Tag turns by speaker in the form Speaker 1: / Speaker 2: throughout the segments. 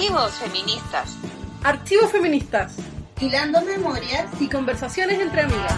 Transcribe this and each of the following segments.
Speaker 1: Archivos feministas.
Speaker 2: Archivos feministas.
Speaker 3: Hilando memorias
Speaker 2: y conversaciones entre amigas.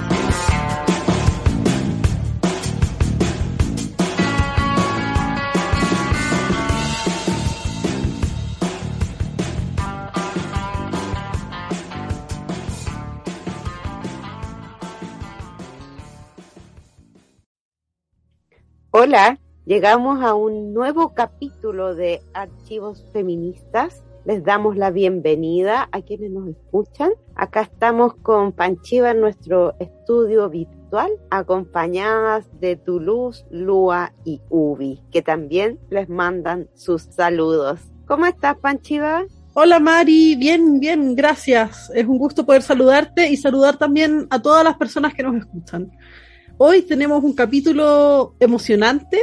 Speaker 4: Hola, llegamos a un nuevo capítulo de Archivos Feministas. Les damos la bienvenida a quienes nos escuchan. Acá estamos con Panchiva en nuestro estudio virtual, acompañadas de Toulouse, Lua y Ubi, que también les mandan sus saludos. ¿Cómo estás, Panchiva?
Speaker 2: Hola Mari, bien, bien, gracias. Es un gusto poder saludarte y saludar también a todas las personas que nos escuchan. Hoy tenemos un capítulo emocionante.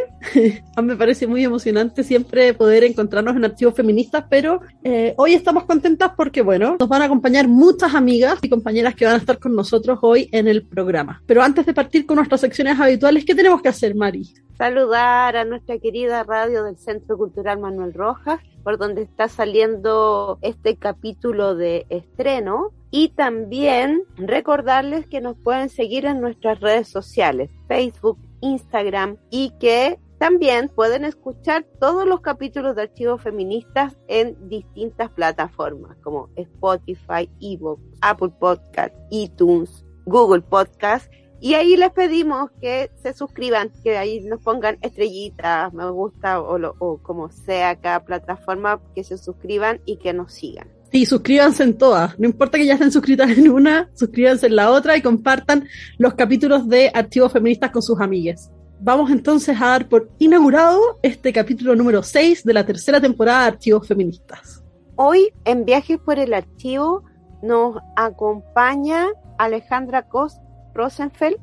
Speaker 2: a mí me parece muy emocionante siempre poder encontrarnos en archivos feministas, pero eh, hoy estamos contentas porque, bueno, nos van a acompañar muchas amigas y compañeras que van a estar con nosotros hoy en el programa. Pero antes de partir con nuestras secciones habituales, ¿qué tenemos que hacer, Mari?
Speaker 4: Saludar a nuestra querida radio del Centro Cultural Manuel Rojas, por donde está saliendo este capítulo de estreno y también recordarles que nos pueden seguir en nuestras redes sociales, Facebook, Instagram y que también pueden escuchar todos los capítulos de Archivos Feministas en distintas plataformas como Spotify, Evox, Apple Podcast, iTunes, Google Podcast. Y ahí les pedimos que se suscriban, que ahí nos pongan estrellitas, me gusta o, o como sea cada plataforma, que se suscriban y que nos sigan.
Speaker 2: Sí, suscríbanse en todas. No importa que ya estén suscritas en una, suscríbanse en la otra y compartan los capítulos de Archivos Feministas con sus amigues. Vamos entonces a dar por inaugurado este capítulo número 6 de la tercera temporada de Archivos Feministas.
Speaker 4: Hoy en Viajes por el Archivo nos acompaña Alejandra Cos Rosenfeld,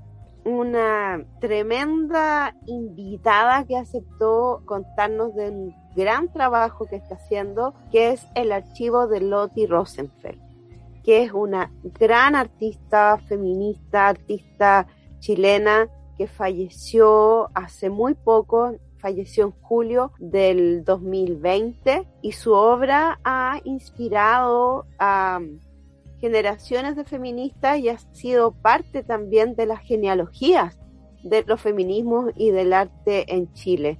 Speaker 4: una tremenda invitada que aceptó contarnos del gran trabajo que está haciendo, que es el archivo de Lottie Rosenfeld, que es una gran artista feminista, artista chilena que falleció hace muy poco, falleció en julio del 2020 y su obra ha inspirado a generaciones de feministas y ha sido parte también de las genealogías de los feminismos y del arte en Chile.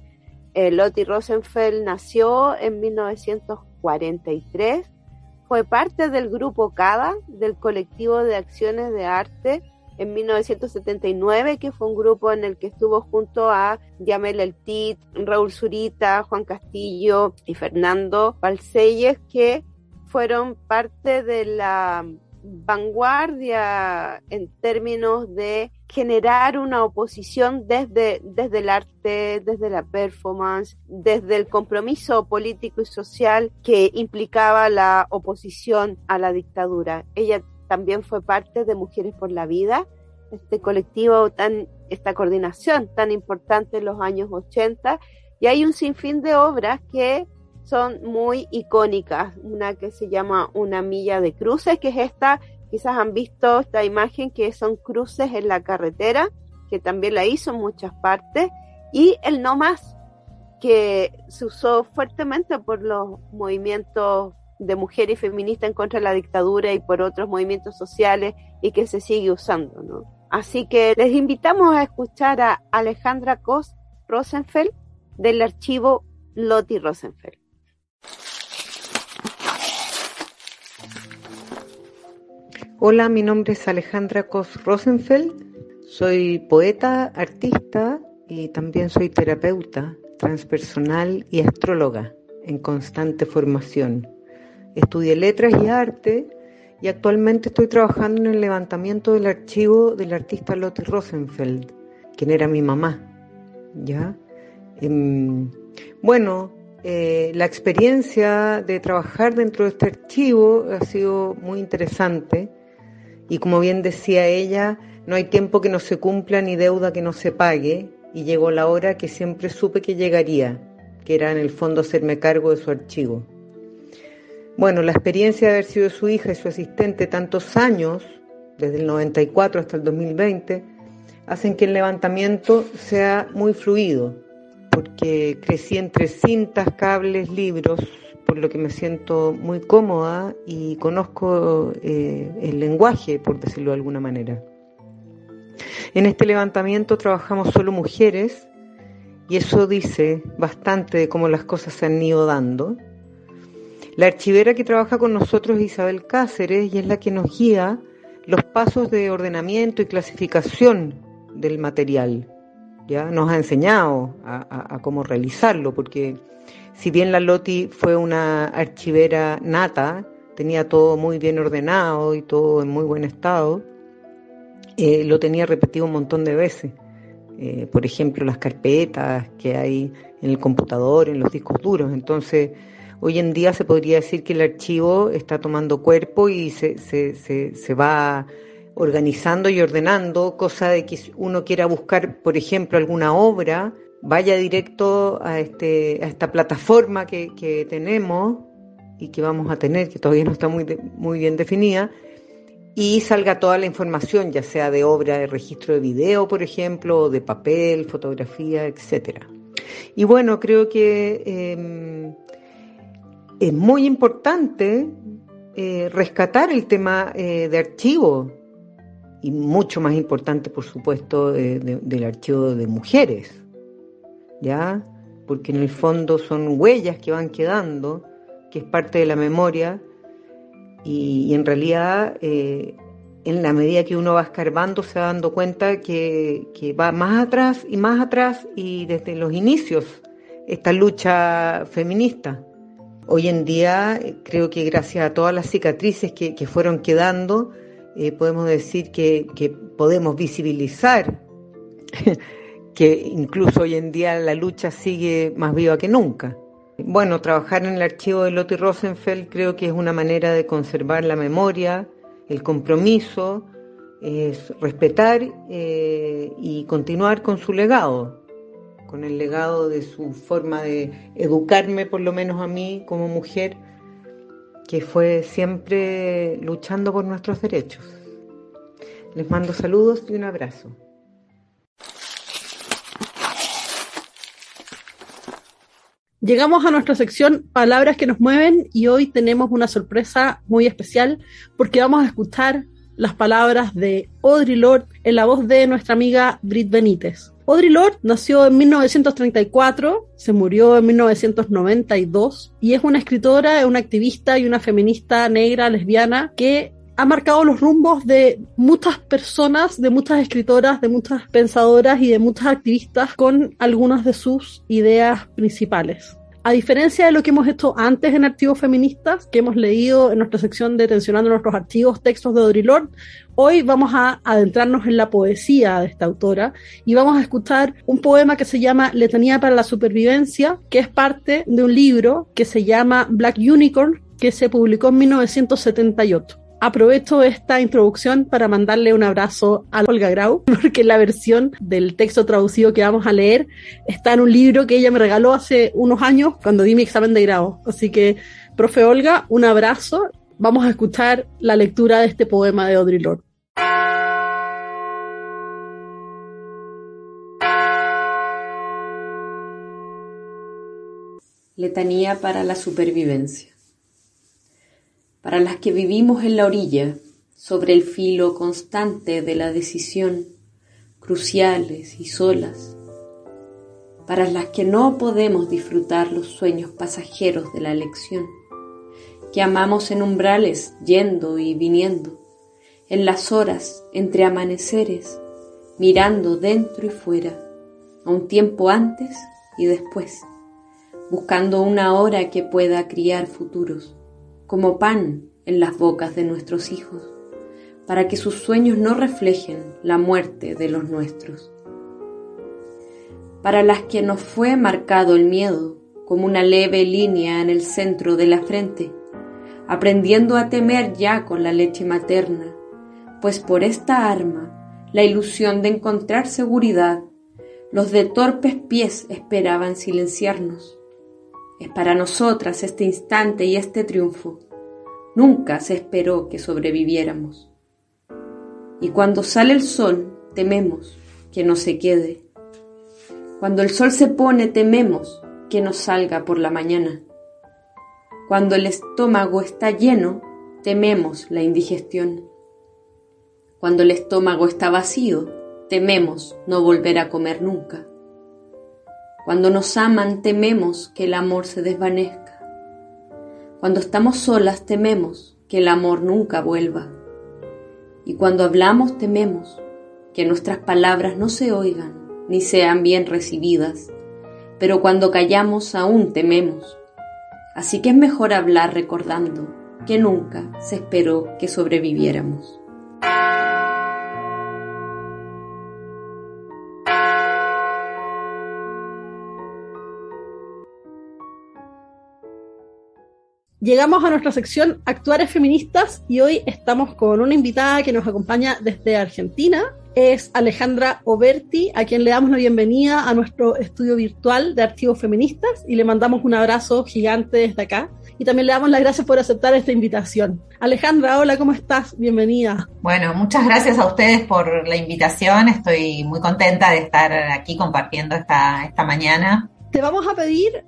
Speaker 4: Eh, Lottie Rosenfeld nació en 1943, fue parte del grupo CADA, del colectivo de acciones de arte, en 1979, que fue un grupo en el que estuvo junto a Yamel El Tit, Raúl Zurita, Juan Castillo y Fernando Balcelles, que fueron parte de la vanguardia en términos de generar una oposición desde, desde el arte, desde la performance, desde el compromiso político y social que implicaba la oposición a la dictadura. Ella también fue parte de Mujeres por la Vida, este colectivo tan, esta coordinación tan importante en los años 80, y hay un sinfín de obras que son muy icónicas. Una que se llama Una milla de cruces, que es esta, quizás han visto esta imagen, que son cruces en la carretera, que también la hizo en muchas partes, y el no más, que se usó fuertemente por los movimientos de mujeres y feministas en contra de la dictadura y por otros movimientos sociales y que se sigue usando, ¿no? Así que les invitamos a escuchar a Alejandra Cos Rosenfeld del archivo Lottie Rosenfeld.
Speaker 5: Hola, mi nombre es Alejandra Cos Rosenfeld. Soy poeta, artista y también soy terapeuta transpersonal y astróloga en constante formación. Estudié letras y arte y actualmente estoy trabajando en el levantamiento del archivo del artista Lottie Rosenfeld, quien era mi mamá. ¿Ya? Em, bueno, eh, la experiencia de trabajar dentro de este archivo ha sido muy interesante y como bien decía ella, no hay tiempo que no se cumpla ni deuda que no se pague y llegó la hora que siempre supe que llegaría, que era en el fondo hacerme cargo de su archivo. Bueno, la experiencia de haber sido su hija y su asistente tantos años, desde el 94 hasta el 2020, hacen que el levantamiento sea muy fluido, porque crecí entre cintas, cables, libros, por lo que me siento muy cómoda y conozco eh, el lenguaje, por decirlo de alguna manera. En este levantamiento trabajamos solo mujeres y eso dice bastante de cómo las cosas se han ido dando. La archivera que trabaja con nosotros es Isabel Cáceres y es la que nos guía los pasos de ordenamiento y clasificación del material. Ya nos ha enseñado a, cómo realizarlo, porque si bien la Loti fue una archivera nata, tenía todo muy bien ordenado y todo en muy buen estado, eh, lo tenía repetido un montón de veces. Eh, por ejemplo, las carpetas que hay en el computador, en los discos duros. Entonces, Hoy en día se podría decir que el archivo está tomando cuerpo y se, se, se, va organizando y ordenando, cosa de que uno quiera buscar, por ejemplo, alguna obra, vaya directo a, este, a esta plataforma que, tenemos y que vamos a tener, que todavía no está muy, muy bien definida, y salga toda la información, ya sea de obra de registro de video, por ejemplo, de papel, fotografía, etcétera. Y bueno, creo que em, es muy importante eh, rescatar el tema eh, de archivo y mucho más importante, por supuesto, del archivo de mujeres, ¿ya? Porque en el fondo son huellas que van quedando, que es parte de la memoria y, en realidad en la medida que uno va escarbando se va dando cuenta que, que va más atrás y más atrás y desde los inicios esta lucha feminista. Hoy en día eh, creo que gracias a todas las cicatrices que, fueron quedando, eh, podemos decir que, podemos visibilizar que incluso hoy en día la lucha sigue más viva que nunca. Bueno, trabajar en el archivo de Lotte Rosenfeld creo que es una manera de conservar la memoria, el compromiso, es respetar eh, y continuar con su legado con el legado de su forma de educarme, por lo menos a mí como mujer, que fue siempre luchando por nuestros derechos. Les mando saludos y un abrazo.
Speaker 2: Llegamos a nuestra sección Palabras que nos mueven y hoy tenemos una sorpresa muy especial porque vamos a escuchar las palabras de Audre Lorde en la voz de nuestra amiga Brit Benítez. Audre Lorde nació en 1934, se murió en 1992 y es una escritora, una activista y una feminista negra lesbiana que ha marcado los rumbos de muchas personas, de muchas escritoras, de muchas pensadoras y de muchas activistas con algunas de sus ideas principales. A diferencia de lo que hemos hecho antes en Archivos Feministas, que hemos leído en nuestra sección de Tensionando nuestros archivos, textos de Audre Lorde, hoy vamos a adentrarnos en la poesía de esta autora y vamos a escuchar un poema que se llama Letanía para la Supervivencia, que es parte de un libro que se llama Black Unicorn, que se publicó en 1978. Aprovecho esta introducción para mandarle un abrazo a Olga Grau, porque la versión del texto traducido que vamos a leer está en un libro que ella me regaló hace unos años cuando di mi examen de grado. Así que, profe Olga, un abrazo. Vamos a escuchar la lectura de este poema de Audre Lorde.
Speaker 1: Letanía para la supervivencia para las que vivimos en la orilla, sobre el filo constante de la decisión, cruciales y solas, para las que no podemos disfrutar los sueños pasajeros de la elección, que amamos en umbrales yendo y viniendo, en las horas entre amaneceres, mirando dentro y fuera, a un tiempo antes y después, buscando una hora que pueda criar futuros como pan en las bocas de nuestros hijos, para que sus sueños no reflejen la muerte de los nuestros. Para las que nos fue marcado el miedo como una leve línea en el centro de la frente, aprendiendo a temer ya con la leche materna, pues por esta arma, la ilusión de encontrar seguridad, los de torpes pies esperaban silenciarnos es para nosotras este instante y este triunfo. Nunca se esperó que sobreviviéramos. Y cuando sale el sol, tememos que no se quede. Cuando el sol se pone, tememos que no salga por la mañana. Cuando el estómago está lleno, tememos la indigestión. Cuando el estómago está vacío, tememos no volver a comer nunca. Cuando nos aman, tememos que el amor se desvanezca. Cuando estamos solas, tememos que el amor nunca vuelva. Y cuando hablamos, tememos que nuestras palabras no se oigan ni sean bien recibidas, pero cuando callamos aún tememos. Así que es mejor hablar recordando que nunca se esperó que sobreviviéramos.
Speaker 2: Llegamos a nuestra sección Actuares Feministas y hoy estamos con una invitada que nos acompaña desde Argentina. Es Alejandra Oberti, a quien le damos la bienvenida a nuestro estudio virtual de archivos feministas y le mandamos un abrazo gigante desde acá. Y también le damos las gracias por aceptar esta invitación. Alejandra, hola, ¿cómo estás? Bienvenida.
Speaker 6: Bueno, muchas gracias a ustedes por la invitación. Estoy muy contenta de estar aquí compartiendo esta, esta mañana.
Speaker 2: Te vamos a pedir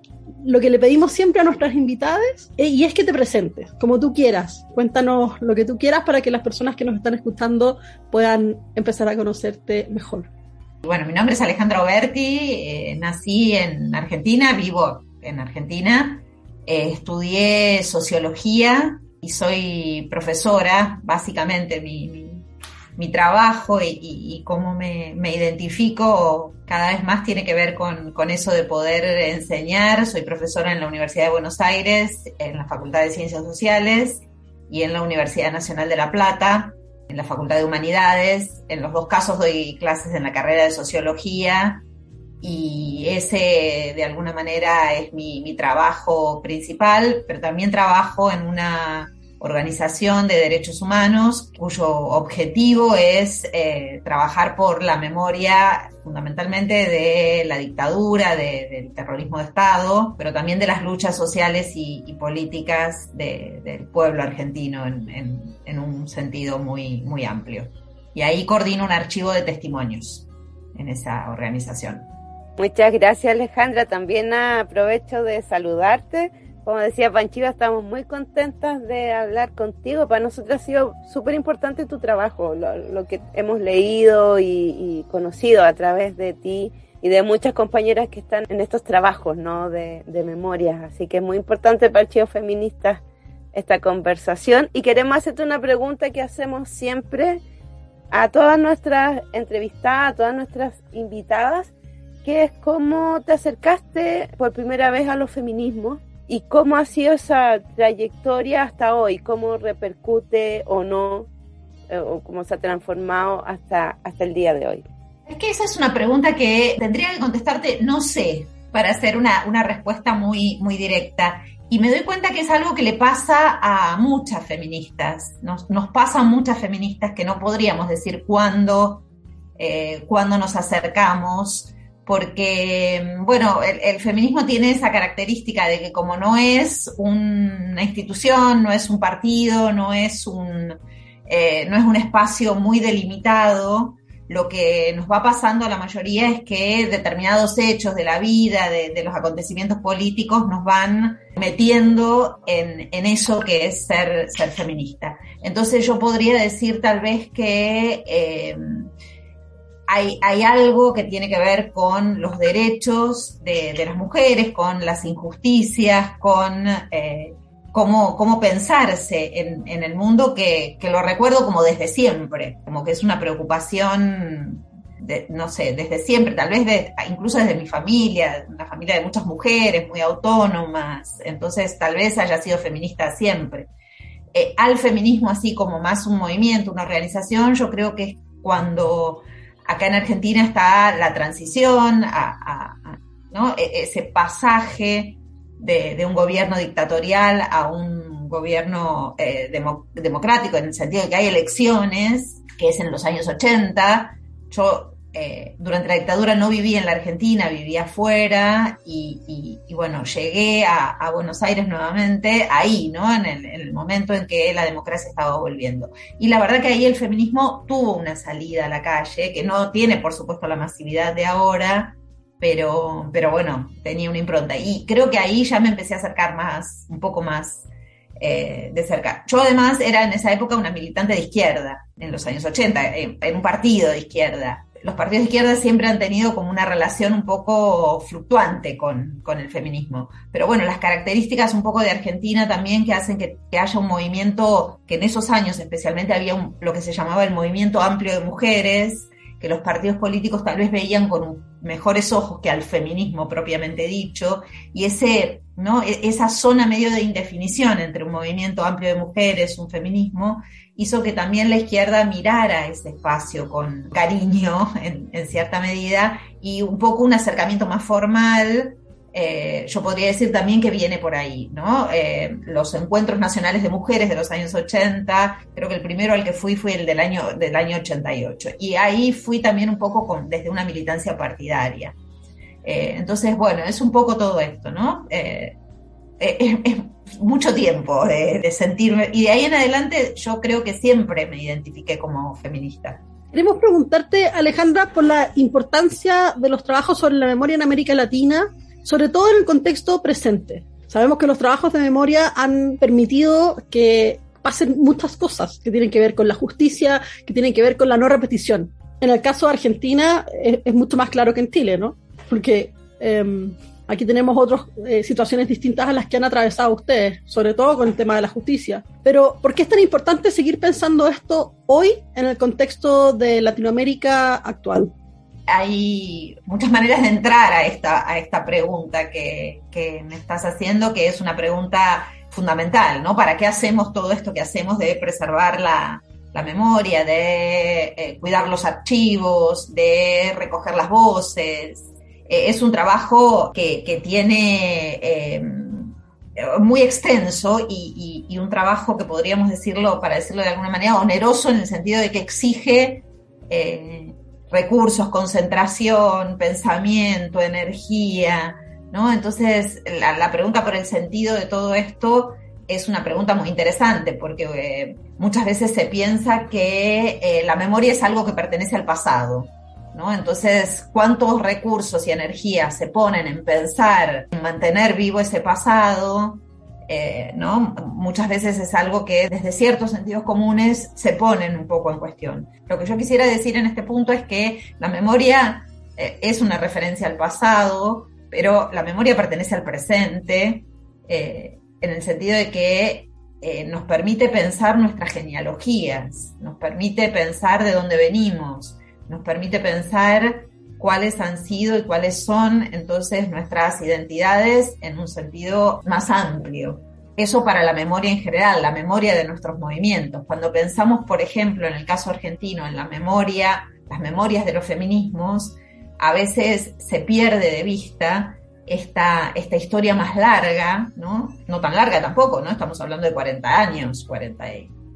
Speaker 2: lo que le pedimos siempre a nuestras invitadas eh, y es que te presentes, como tú quieras. Cuéntanos lo que tú quieras para que las personas que nos están escuchando puedan empezar a conocerte mejor.
Speaker 6: Bueno, mi nombre es Alejandra Oberti, eh, nací en Argentina, vivo en Argentina, eh, estudié sociología y soy profesora, básicamente mi mi trabajo y, cómo me, identifico cada vez más tiene que ver con, eso de poder enseñar. Soy profesora en la Universidad de Buenos Aires, en la Facultad de Ciencias Sociales y en la Universidad Nacional de La Plata, en la Facultad de Humanidades. En los dos casos doy clases en la carrera de Sociología y ese de alguna manera es mi trabajo principal, pero también trabajo en una organización de derechos humanos cuyo objetivo es eh, trabajar por la memoria fundamentalmente de la dictadura, del terrorismo de Estado, pero también de las luchas sociales y, políticas del pueblo argentino en, un sentido muy, muy amplio. Y ahí coordino un archivo de testimonios en esa organización.
Speaker 4: Muchas gracias Alejandra, también aprovecho de saludarte como decía Panchiva, estamos muy contentas de hablar contigo. Para nosotros ha sido súper importante tu trabajo, lo, que hemos leído y, conocido a través de ti y de muchas compañeras que están en estos trabajos ¿no? de, de memorias. Así que es muy importante para Archivos Feministas esta conversación. Y queremos hacerte una pregunta que hacemos siempre a todas nuestras entrevistadas, a todas nuestras invitadas, que es cómo te acercaste por primera vez a los feminismos y cómo ha sido esa trayectoria hasta hoy, cómo repercute o no, eh, o cómo se ha transformado hasta, hasta el día de hoy.
Speaker 6: Es que esa es una pregunta que tendría que contestarte, no sé, para hacer una, una respuesta muy, muy directa. Y me doy cuenta que es algo que le pasa a muchas feministas. Nos, nos pasa a muchas feministas que no podríamos decir cuándo, eh, cuándo nos acercamos porque, bueno, el, feminismo tiene esa característica de que como no es una institución, no es un partido, no es un, eh, no es un espacio muy delimitado, lo que nos va pasando a la mayoría es que determinados hechos de la vida, de, los acontecimientos políticos, nos van metiendo en, eso que es ser, ser feminista. Entonces yo podría decir tal vez que... Eh, hay, algo que tiene que ver con los derechos de, las mujeres, con las injusticias, con eh, cómo, pensarse en, el mundo, que, lo recuerdo como desde siempre, como que es una preocupación, no sé, desde siempre, tal vez incluso desde mi familia, una familia de muchas mujeres muy autónomas, entonces tal vez haya sido feminista siempre. Eh, al feminismo así como más un movimiento, una organización, yo creo que es cuando Acá en Argentina está la transición, a, e, ese pasaje de, un gobierno dictatorial a un gobierno eh, democrático, en el sentido de que hay elecciones, que es en los años 80. Yo eh, durante la dictadura no viví en la Argentina, vivía afuera y, bueno, llegué a, Buenos Aires nuevamente ahí, ¿no? En el, momento en que la democracia estaba volviendo. Y la verdad que ahí el feminismo tuvo una salida a la calle, que no tiene, por supuesto, la masividad de ahora, pero, pero bueno, tenía una impronta. Y creo que ahí ya me empecé a acercar más, un poco más eh, de cerca. Yo además era en esa época una militante de izquierda, en los años 80, en, en un partido de izquierda los partidos de izquierda siempre han tenido como una relación un poco fluctuante con, el feminismo. Pero bueno, las características un poco de Argentina también que hacen que, haya un movimiento, que en esos años especialmente había lo que se llamaba el movimiento amplio de mujeres, que los partidos políticos tal vez veían con mejores ojos que al feminismo propiamente dicho, y ese, ¿no? E, esa zona medio de indefinición entre un movimiento amplio de mujeres, un feminismo, hizo que también la izquierda mirara ese espacio con cariño en, cierta medida y un poco un acercamiento más formal. Eh, yo podría decir también que viene por ahí, ¿no? Eh, los encuentros nacionales de mujeres de los años 80, creo que el primero al que fui fue el del año, del año 88. Y ahí fui también un poco desde una militancia partidaria. Eh, entonces, bueno, es un poco todo esto, ¿no? mucho tiempo de, sentirme, y de ahí en adelante yo creo que siempre me identifiqué como feminista.
Speaker 2: Queremos preguntarte, Alejandra, por la importancia de los trabajos sobre la memoria en América Latina, sobre todo en el contexto presente. Sabemos que los trabajos de memoria han permitido que pasen muchas cosas que tienen que ver con la justicia, que tienen que ver con la no repetición. En el caso de Argentina es, mucho más claro que en Chile, ¿no? Porque em, Aquí tenemos otras eh, situaciones distintas a las que han atravesado ustedes, sobre todo con el tema de la justicia. Pero, ¿por qué es tan importante seguir pensando esto hoy en el contexto de Latinoamérica actual?
Speaker 6: Hay muchas maneras de entrar a esta, a esta pregunta que, que me estás haciendo, que es una pregunta fundamental, ¿no? ¿Para qué hacemos todo esto que hacemos de preservar la, la memoria, de eh, cuidar los archivos, de recoger las voces, eh, es un trabajo que, tiene eh, muy extenso y, un trabajo que podríamos decirlo, para decirlo de alguna manera, oneroso en el sentido de que exige recursos, concentración, pensamiento, energía, ¿no? Entonces, la, pregunta por el sentido de todo esto es una pregunta muy interesante porque muchas veces se piensa que la memoria es algo que pertenece al pasado entonces, ¿cuántos recursos y energía se ponen en pensar, en mantener vivo ese pasado? Eh, ¿no? Muchas veces es algo que desde ciertos sentidos comunes se ponen un poco en cuestión. Lo que yo quisiera decir en este punto es que la memoria eh, es una referencia al pasado, pero la memoria pertenece al presente, eh, en el sentido de que nos permite pensar nuestras genealogías, nos permite pensar de dónde venimos, nos permite pensar cuáles han sido y cuáles son entonces nuestras identidades en un sentido más amplio. Eso para la memoria en general, la memoria de nuestros movimientos. Cuando pensamos, por ejemplo, en el caso argentino, en la memoria, las memorias de los feminismos, a veces se pierde de vista esta, historia más larga, ¿no? No tan larga tampoco, ¿no? Estamos hablando de 40 años, 40,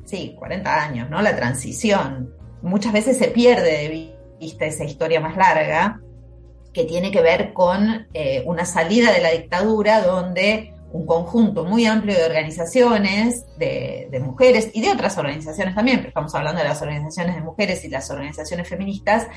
Speaker 6: sí, 40 años, ¿no? La transición muchas veces se pierde de vista esa historia más larga que tiene que ver con eh, una salida de la dictadura donde un conjunto muy amplio de organizaciones, de, mujeres y de otras organizaciones también, pero estamos hablando de las organizaciones de mujeres y las organizaciones feministas,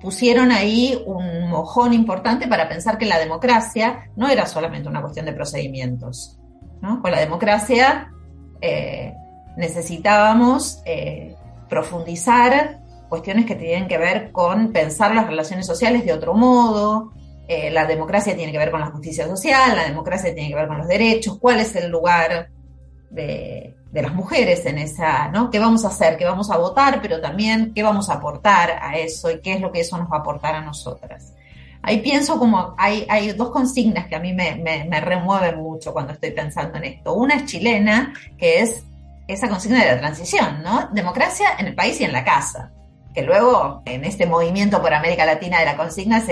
Speaker 6: pusieron ahí un mojón importante para pensar que la democracia no era solamente una cuestión de procedimientos. Con la democracia eh, necesitábamos eh, profundizar cuestiones que tienen que ver con pensar las relaciones sociales de otro modo. Eh, la democracia tiene que ver con la justicia social, la democracia tiene que ver con los derechos, cuál es el lugar de, las mujeres en esa, ¿no? ¿Qué vamos a hacer? ¿Qué vamos a votar? Pero también qué vamos a aportar a eso y qué es lo que eso nos va a aportar a nosotras. Ahí pienso como hay, hay dos consignas que a mí me, me remueven mucho cuando estoy pensando en esto. Una es chilena, que es esa consigna de la transición, ¿no? Democracia en el país y en la casa. Que luego, en este movimiento por América Latina de la consigna,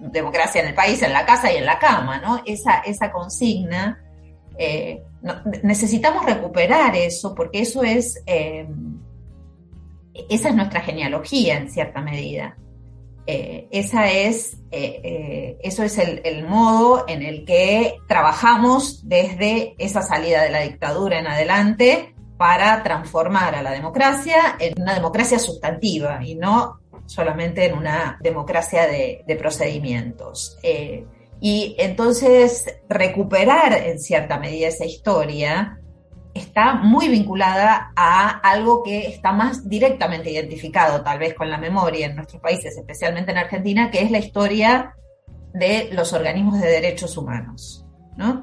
Speaker 6: democracia en el país, en la casa y en la cama, ¿no? Esa, esa consigna, eh, necesitamos recuperar eso, porque eso es, eh, esa es nuestra genealogía en cierta medida. Eh, esa es, eso es el, modo en el que trabajamos desde esa salida de la dictadura en adelante para transformar a la democracia en una democracia sustantiva y no solamente en una democracia de, procedimientos. Eh, y entonces recuperar en cierta medida esa historia está muy vinculada a algo que está más directamente identificado tal vez con la memoria en nuestros países, especialmente en Argentina, que es la historia de los organismos de derechos humanos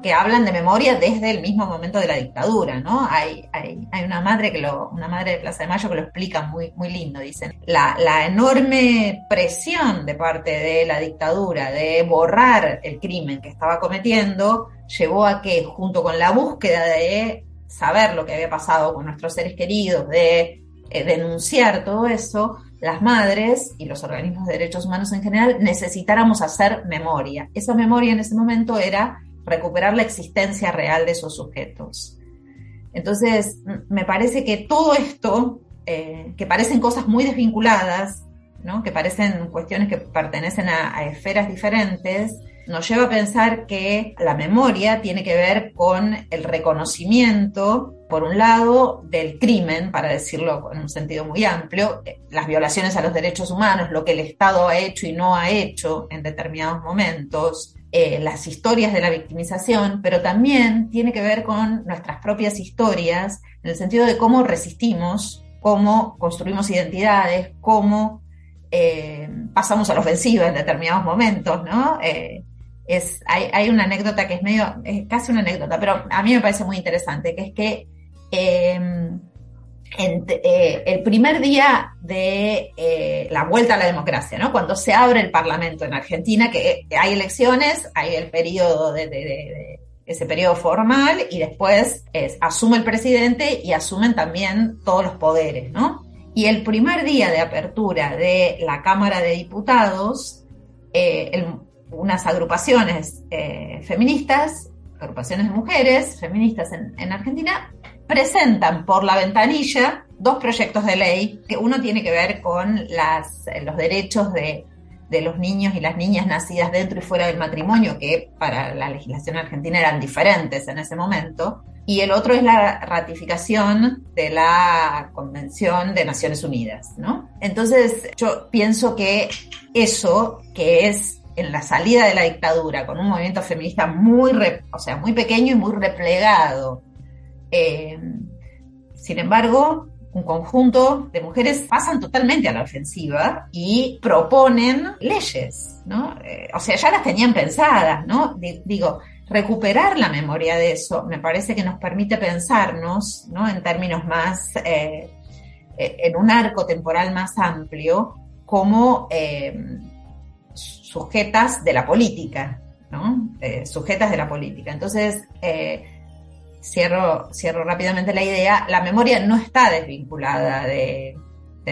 Speaker 6: que hablan de memoria desde el mismo momento de la dictadura. Hay, una madre que lo, una madre de Plaza de Mayo que lo explica muy, lindo, dicen. La, la enorme presión de parte de la dictadura de borrar el crimen que estaba cometiendo llevó a que, junto con la búsqueda de saber lo que había pasado con nuestros seres queridos, de eh, denunciar todo eso, las madres y los organismos de derechos humanos en general necesitáramos hacer memoria. Esa memoria en ese momento era recuperar la existencia real de esos sujetos. Entonces, me parece que todo esto, eh, que parecen cosas muy desvinculadas, que parecen cuestiones que pertenecen a, esferas diferentes, nos lleva a pensar que la memoria tiene que ver con el reconocimiento, por un lado, del crimen, para decirlo en un sentido muy amplio, eh, las violaciones a los derechos humanos, lo que el Estado ha hecho y no ha hecho en determinados momentos, eh, las historias de la victimización, pero también tiene que ver con nuestras propias historias, en el sentido de cómo resistimos, cómo construimos identidades, cómo eh, pasamos a la ofensiva en determinados momentos, ¿no? Eh, es, hay, hay, una anécdota que es medio, es casi una anécdota, pero a mí me parece muy interesante, que es que eh, el primer día de eh, la vuelta a la democracia, ¿no? Cuando se abre el Parlamento en Argentina, que hay elecciones, hay el periodo de, ese periodo formal y después asume el presidente y asumen también todos los poderes, ¿no? Y el primer día de apertura de la Cámara de Diputados, eh, unas agrupaciones feministas, agrupaciones de mujeres feministas en Argentina, presentan por la ventanilla dos proyectos de ley, que uno tiene que ver con las, los derechos de, los niños y las niñas nacidas dentro y fuera del matrimonio, que para la legislación argentina eran diferentes en ese momento, y el otro es la ratificación de la Convención de Naciones Unidas, ¿no? Entonces, yo pienso que eso, que es en la salida de la dictadura, con un movimiento feminista muy, o sea, muy pequeño y muy replegado, eh, sin embargo, un conjunto de mujeres pasan totalmente a la ofensiva y proponen leyes, ¿no? Eh, o sea, ya las tenían pensadas, ¿no? digo, recuperar la memoria de eso me parece que nos permite pensarnos, ¿no? En términos más, eh, en un arco temporal más amplio, como sujetas de la política, ¿no? sujetas de la política. Entonces, cierro, cierro rápidamente la idea, la memoria no está desvinculada de,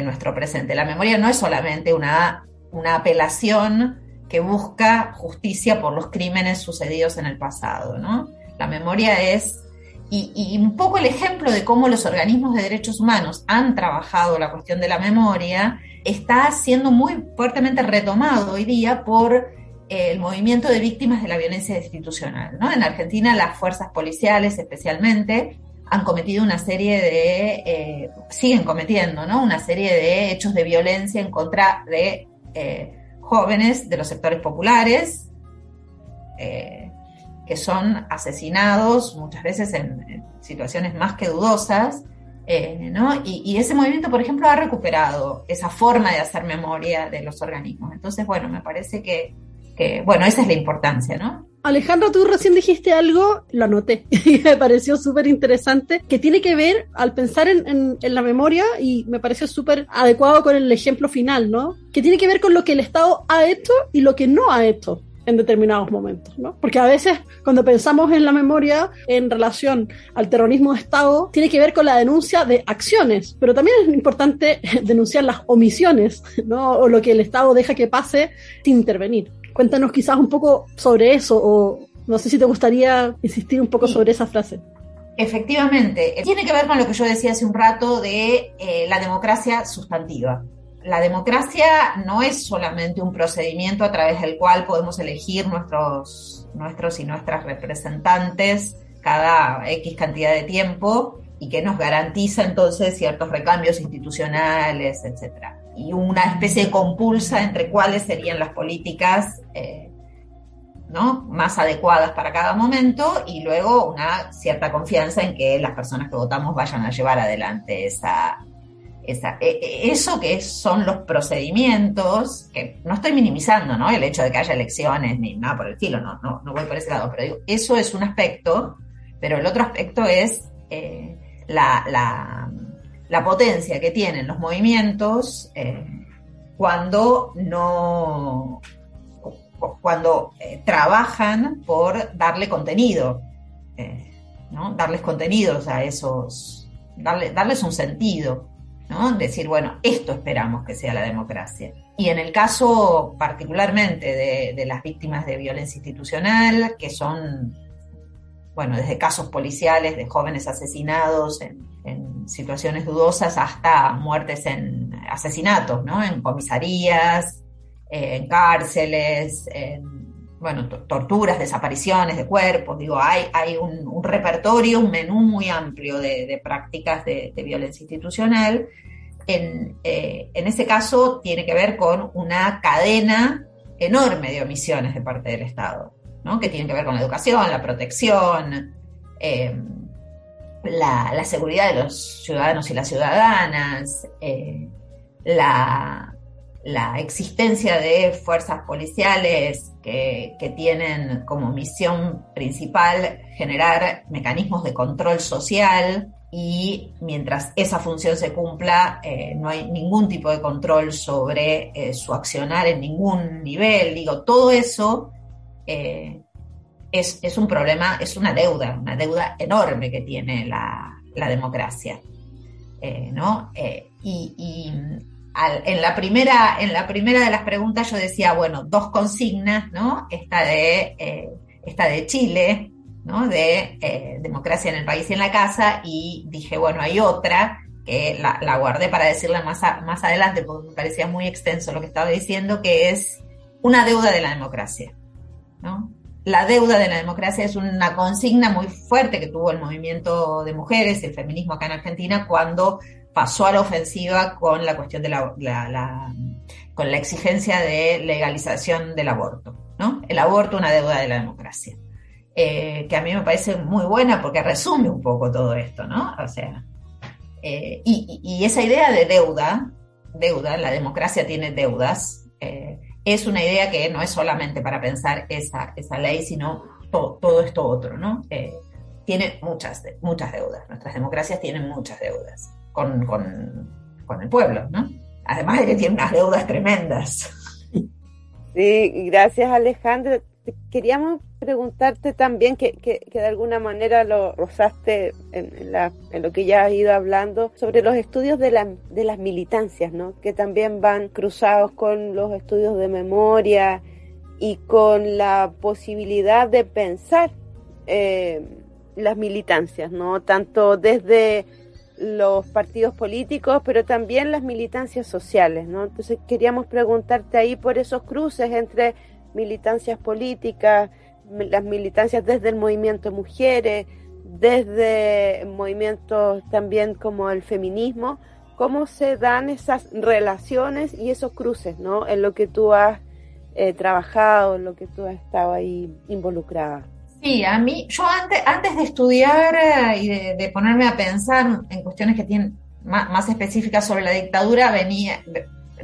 Speaker 6: nuestro presente. La memoria no es solamente una, una apelación que busca justicia por los crímenes sucedidos en el pasado, ¿no? La memoria es, y, y, un poco el ejemplo de cómo los organismos de derechos humanos han trabajado la cuestión de la memoria, está siendo muy fuertemente retomado hoy día por el movimiento de víctimas de la violencia institucional. ¿no? En Argentina las fuerzas policiales especialmente han cometido una serie de, eh, siguen cometiendo, ¿no? Una serie de hechos de violencia en contra de eh, jóvenes de los sectores populares, eh, que son asesinados muchas veces en, situaciones más que dudosas, ¿no? Y, y, ese movimiento, por ejemplo, ha recuperado esa forma de hacer memoria de los organismos. Entonces, bueno, me parece que que, bueno, esa es la importancia, ¿no?
Speaker 2: Alejandra, tú recién dijiste algo, lo anoté, y me pareció súper interesante, que tiene que ver, al pensar en, en, la memoria, y me pareció súper adecuado con el ejemplo final, ¿no? Que tiene que ver con lo que el Estado ha hecho y lo que no ha hecho en determinados momentos, ¿no? Porque a veces cuando pensamos en la memoria en relación al terrorismo de Estado, tiene que ver con la denuncia de acciones, pero también es importante denunciar las omisiones, ¿no? O lo que el Estado deja que pase sin intervenir. Cuéntanos quizás un poco sobre eso o no sé si te gustaría insistir un poco sobre esa frase.
Speaker 6: Efectivamente, tiene que ver con lo que yo decía hace un rato de eh, la democracia sustantiva. La democracia no es solamente un procedimiento a través del cual podemos elegir nuestros, nuestros y nuestras representantes cada X cantidad de tiempo y que nos garantiza entonces ciertos recambios institucionales, etcétera. Y una especie de compulsa entre cuáles serían las políticas eh, ¿no? más adecuadas para cada momento y luego una cierta confianza en que las personas que votamos vayan a llevar adelante esa, e, e, eso que son los procedimientos, que no estoy minimizando ¿no? el hecho de que haya elecciones ni nada por el estilo, no, no, no voy por ese lado, pero digo, eso es un aspecto, pero el otro aspecto es eh, la, la, potencia que tienen los movimientos eh, cuando no cuando eh, trabajan por darle contenido, eh, ¿no? darles contenidos a esos, darle, darles un sentido, ¿no? decir, bueno, esto esperamos que sea la democracia. Y en el caso particularmente de, de las víctimas de violencia institucional, que son, bueno, desde casos policiales de jóvenes asesinados en, situaciones dudosas hasta muertes en asesinatos, ¿no? En comisarías, en cárceles, en bueno, torturas, desapariciones de cuerpos, digo, hay, un, repertorio, un menú muy amplio de, prácticas de, violencia institucional. Eh, en ese caso tiene que ver con una cadena enorme de omisiones de parte del Estado, que tienen que ver con la educación, la protección, eh, la, seguridad de los ciudadanos y las ciudadanas, eh, la, existencia de fuerzas policiales que, tienen como misión principal generar mecanismos de control social y mientras esa función se cumpla eh, no hay ningún tipo de control sobre su accionar en ningún nivel. Digo, todo eso eh, es, un problema, es una deuda, una deuda enorme que tiene la, democracia. ¿no? y en, la primera, en la primera de las preguntas yo decía, bueno, dos consignas, ¿no? Esta de, eh, esta de Chile, ¿no? De eh, democracia en el país y en la casa, y dije, bueno, hay otra que la, guardé para decirla más, más adelante porque me parecía muy extenso lo que estaba diciendo, que es una deuda de la democracia, ¿no? La deuda de la democracia es una consigna muy fuerte que tuvo el movimiento de mujeres, el feminismo acá en Argentina, cuando pasó a la ofensiva con la cuestión de la, con la exigencia de legalización del aborto, ¿no? El aborto una deuda de la democracia. Eh, que a mí me parece muy buena porque resume un poco todo esto, ¿no? O sea, eh, y, esa idea de deuda, deuda, la democracia tiene deudas, es una idea que no es solamente para pensar esa, esa ley, sino todo esto otro, ¿no? tiene muchas, muchas deudas, nuestras democracias tienen muchas deudas con, con, el pueblo, ¿no? Además de que tiene unas deudas tremendas.
Speaker 4: Sí, gracias Alejandra. Queríamos preguntarte también, que, que, de alguna manera lo rozaste en, la, en, lo que ya has ido hablando, sobre los estudios de, la, de las militancias, ¿no? que también van cruzados con los estudios de memoria y con la posibilidad de pensar eh, las militancias, ¿no? tanto desde los partidos políticos, pero también las militancias sociales, ¿no? Entonces queríamos preguntarte ahí por esos cruces entre militancias políticas, las militancias desde el movimiento mujeres, desde movimientos también como el feminismo, cómo se dan esas relaciones y esos cruces, ¿no? En lo que tú has eh, trabajado, en lo que tú has estado ahí involucrada.
Speaker 6: Sí, a mí, yo antes, antes de estudiar eh, y de, ponerme a pensar en cuestiones que tienen más, específicas sobre la dictadura, venía,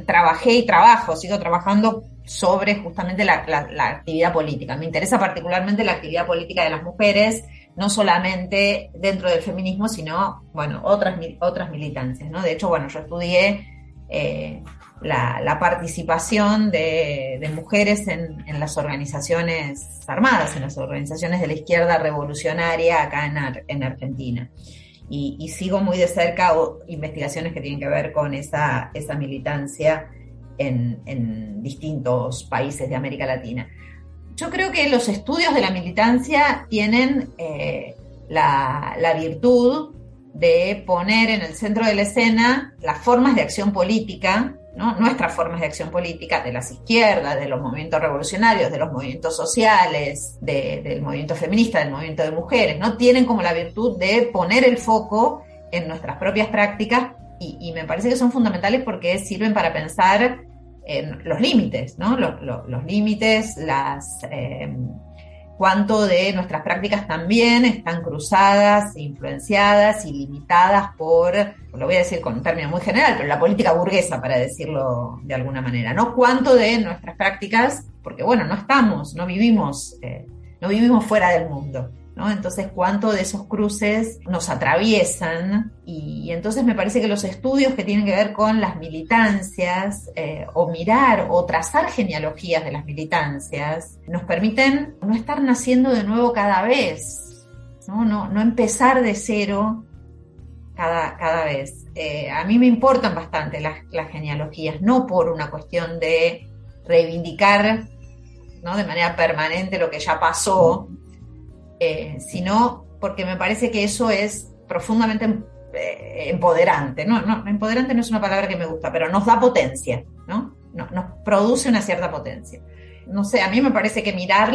Speaker 6: trabajé y trabajo, sigo trabajando sobre justamente la, actividad política. Me interesa particularmente la actividad política de las mujeres, no solamente dentro del feminismo, sino, bueno, otras, otras militancias, ¿no? De hecho, bueno, yo estudié eh, la, participación de, mujeres en, las organizaciones armadas, en las organizaciones de la izquierda revolucionaria acá en, Argentina. Y, sigo muy de cerca investigaciones que tienen que ver con esa, esa militancia en, distintos países de América Latina. Yo creo que los estudios de la militancia tienen eh, la, la virtud de poner en el centro de la escena las formas de acción política nuestras formas de acción política, de las izquierdas, de los movimientos revolucionarios, de los movimientos sociales, del movimiento feminista, del movimiento de mujeres, ¿no? Tienen como la virtud de poner el foco en nuestras propias prácticas y, me parece que son fundamentales porque sirven para pensar en los límites, ¿no? Los, límites, las... Eh, cuánto de nuestras prácticas también están cruzadas, influenciadas y limitadas por, lo voy a decir con un término muy general, pero la política burguesa, para decirlo de alguna manera, ¿no? Cuánto de nuestras prácticas, porque bueno, no estamos, no vivimos, eh, no vivimos fuera del mundo. Entonces, cuánto de esos cruces nos atraviesan y, entonces me parece que los estudios que tienen que ver con las militancias eh, o mirar o trazar genealogías de las militancias nos permiten no estar naciendo de nuevo cada vez, no, no, empezar de cero cada, cada vez. Eh, a mí me importan bastante las, las genealogías, no por una cuestión de reivindicar ¿no? de manera permanente lo que ya pasó, eh, sino porque me parece que eso es profundamente eh, empoderante. ¿no? Empoderante no es una palabra que me gusta, pero nos da potencia, ¿no? nos produce una cierta potencia. No sé, a mí me parece que mirar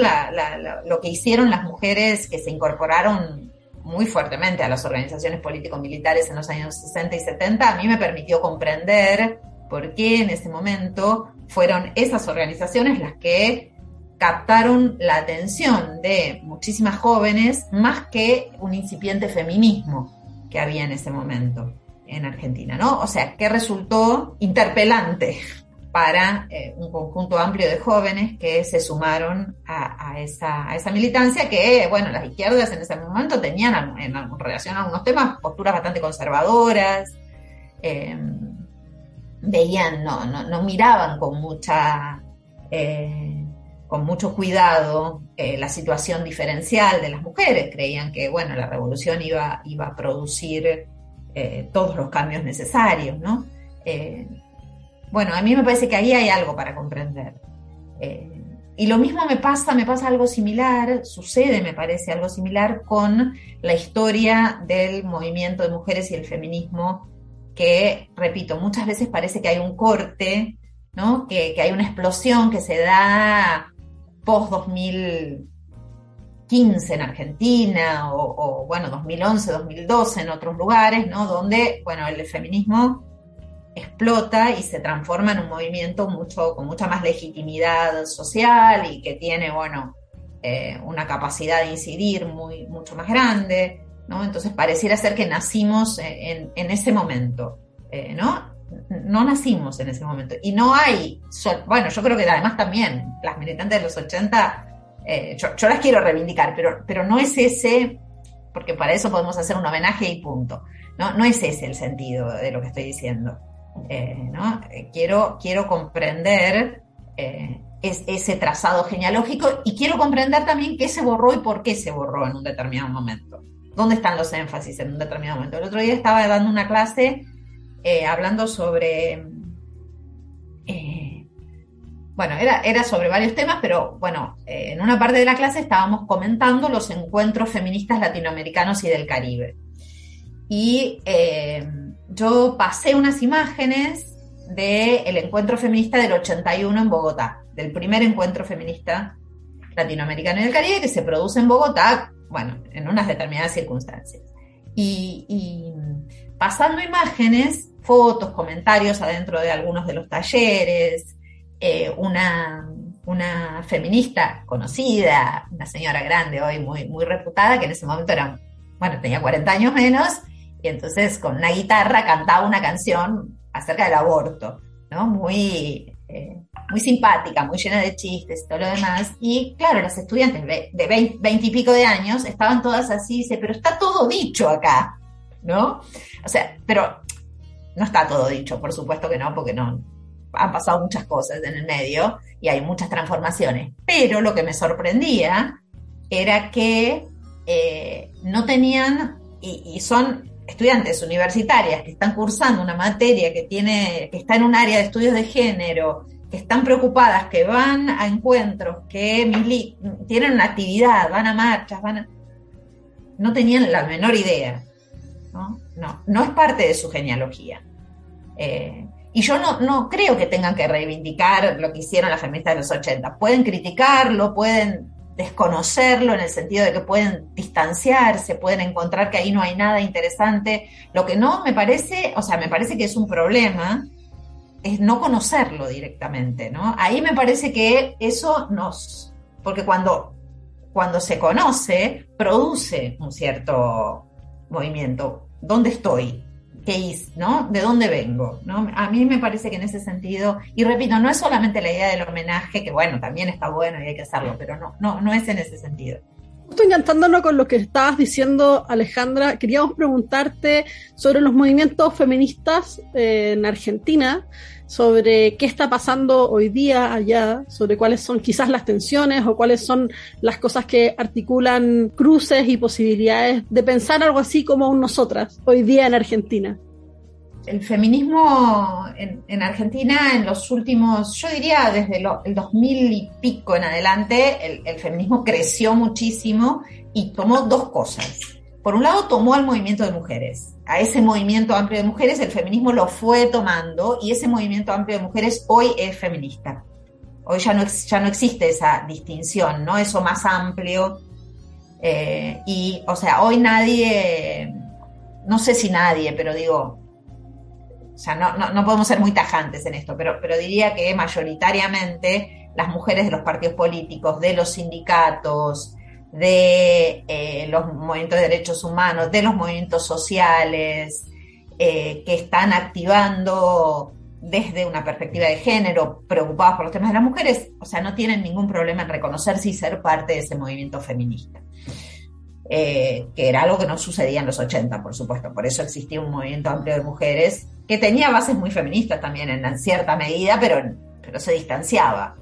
Speaker 6: lo que hicieron las mujeres que se incorporaron muy fuertemente a las organizaciones político-militares en los años 60 y 70, a mí me permitió comprender por qué en ese momento fueron esas organizaciones las que captaron la atención de muchísimas jóvenes más que un incipiente feminismo que había en ese momento en Argentina, ¿no? O sea, que resultó interpelante para eh, un conjunto amplio de jóvenes que se sumaron a, esa, militancia que, bueno, las izquierdas en ese momento tenían en, relación a algunos temas posturas bastante conservadoras, em, veían, no, no, miraban con mucha... Eh, con mucho cuidado eh, la situación diferencial de las mujeres. Creían que, bueno, la revolución iba, iba a producir eh, todos los cambios necesarios, ¿no? Eh, bueno, a mí me parece que ahí hay algo para comprender. y lo mismo me pasa, me pasa algo similar, sucede, me parece, algo similar con la historia del movimiento de mujeres y el feminismo, que, repito, muchas veces parece que hay un corte, ¿no? Que, que hay una explosión que se da post-2015 en Argentina o, bueno, 2011, 2012 en otros lugares, ¿no? Donde, bueno, el feminismo explota y se transforma en un movimiento mucho, con mucha más legitimidad social y que tiene, bueno, eh, una capacidad de incidir muy, mucho más grande, ¿no? Entonces pareciera ser que nacimos en, ese momento, eh, ¿no? No nacimos en ese momento. Y no hay, bueno, yo creo que además también las militantes de los 80, eh, yo, las quiero reivindicar, pero, pero no es ese, porque para eso podemos hacer un homenaje y punto. No, no es ese el sentido de lo que estoy diciendo. Eh, ¿no? Eh, quiero, quiero comprender ese trazado genealógico y quiero comprender también qué se borró y por qué se borró en un determinado momento. ¿Dónde están los énfasis en un determinado momento? El otro día estaba dando una clase eh, hablando sobre, eh, bueno, era, era, sobre varios temas, pero bueno, eh, en una parte de la clase estábamos comentando los encuentros feministas latinoamericanos y del Caribe. Y yo pasé unas imágenes del encuentro feminista del 81 en Bogotá, del primer encuentro feminista latinoamericano y del Caribe que se produce en Bogotá, bueno, en unas determinadas circunstancias. y pasando imágenes, fotos, comentarios adentro de algunos de los talleres, eh, una, una, feminista conocida, una señora grande hoy muy, muy reputada, que en ese momento era, bueno, tenía 40 años menos, y entonces con una guitarra cantaba una canción acerca del aborto, ¿no? Muy, eh, muy simpática, muy llena de chistes y todo lo demás. Y claro, las estudiantes de 20, y pico de años estaban todas así, dice, pero está todo dicho acá. ¿no? O sea, pero no está todo dicho, por supuesto que no, porque no han pasado muchas cosas en el medio y hay muchas transformaciones. Pero lo que me sorprendía era que eh, no tenían, y, son estudiantes universitarias que están cursando una materia que tiene, que está en un área de estudios de género, que están preocupadas, que van a encuentros, que tienen una actividad, van a marchas, van a... no tenían la menor idea ¿no? No, es parte de su genealogía. Eh, Y yo no, no creo que tengan que reivindicar lo que hicieron las feministas de los 80. Pueden criticarlo, pueden desconocerlo en el sentido de que pueden distanciarse, pueden encontrar que ahí no hay nada interesante. Lo que no me parece, o sea, me parece que es un problema, es no conocerlo directamente, ¿no? Ahí me parece que eso nos, porque cuando, cuando se conoce, produce un cierto movimiento. ¿Dónde estoy? Qué hice, ¿no? ¿De dónde vengo? ¿no? A mí me parece que en ese sentido, y repito, no es solamente la idea del homenaje, que bueno, también está bueno y hay que hacerlo, pero no, no, no es en ese sentido.
Speaker 2: Justo encantándonos con lo que estabas diciendo, Alejandra, queríamos preguntarte sobre los movimientos feministas eh, en Argentina, sobre qué está pasando hoy día allá, sobre cuáles son quizás las tensiones o cuáles son las cosas que articulan cruces y posibilidades de pensar algo así como nosotras hoy día en Argentina.
Speaker 6: El feminismo en, Argentina en los últimos, yo diría desde el 2000 y pico en adelante, el, el feminismo creció muchísimo y tomó dos cosas. Por un lado, tomó al movimiento de mujeres a ese movimiento amplio de mujeres, el feminismo lo fue tomando y ese movimiento amplio de mujeres hoy es feminista. Hoy ya no, ya no existe esa distinción, ¿no? Eso más amplio. Eh, y, o sea, hoy nadie, no sé si nadie, pero digo, o sea, no, no, podemos ser muy tajantes en esto, pero, pero diría que mayoritariamente las mujeres de los partidos políticos, de los sindicatos, de eh, los movimientos de derechos humanos, de los movimientos sociales, eh, que están activando desde una perspectiva de género, preocupados por los temas de las mujeres, o sea, no tienen ningún problema en reconocerse y ser parte de ese movimiento feminista. Eh, que era algo que no sucedía en los 80, por supuesto. Por eso existía un movimiento amplio de mujeres que tenía bases muy feministas también en cierta medida, pero, pero se distanciaba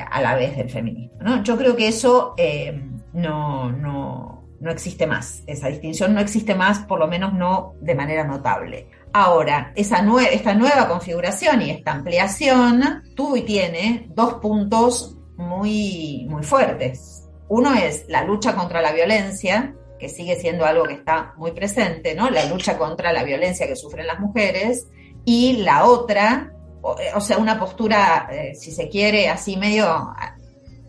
Speaker 6: a la vez del feminismo. ¿no? Yo creo que eso eh, no, no, no existe más, esa distinción no existe más, por lo menos no de manera notable. Ahora, esa esta nueva configuración y esta ampliación tuvo y tiene dos puntos muy, muy fuertes. Uno es la lucha contra la violencia, que sigue siendo algo que está muy presente, ¿no? La lucha contra la violencia que sufren las mujeres. Y la otra eh, o, sea, una postura, eh, si se quiere, así medio, ah,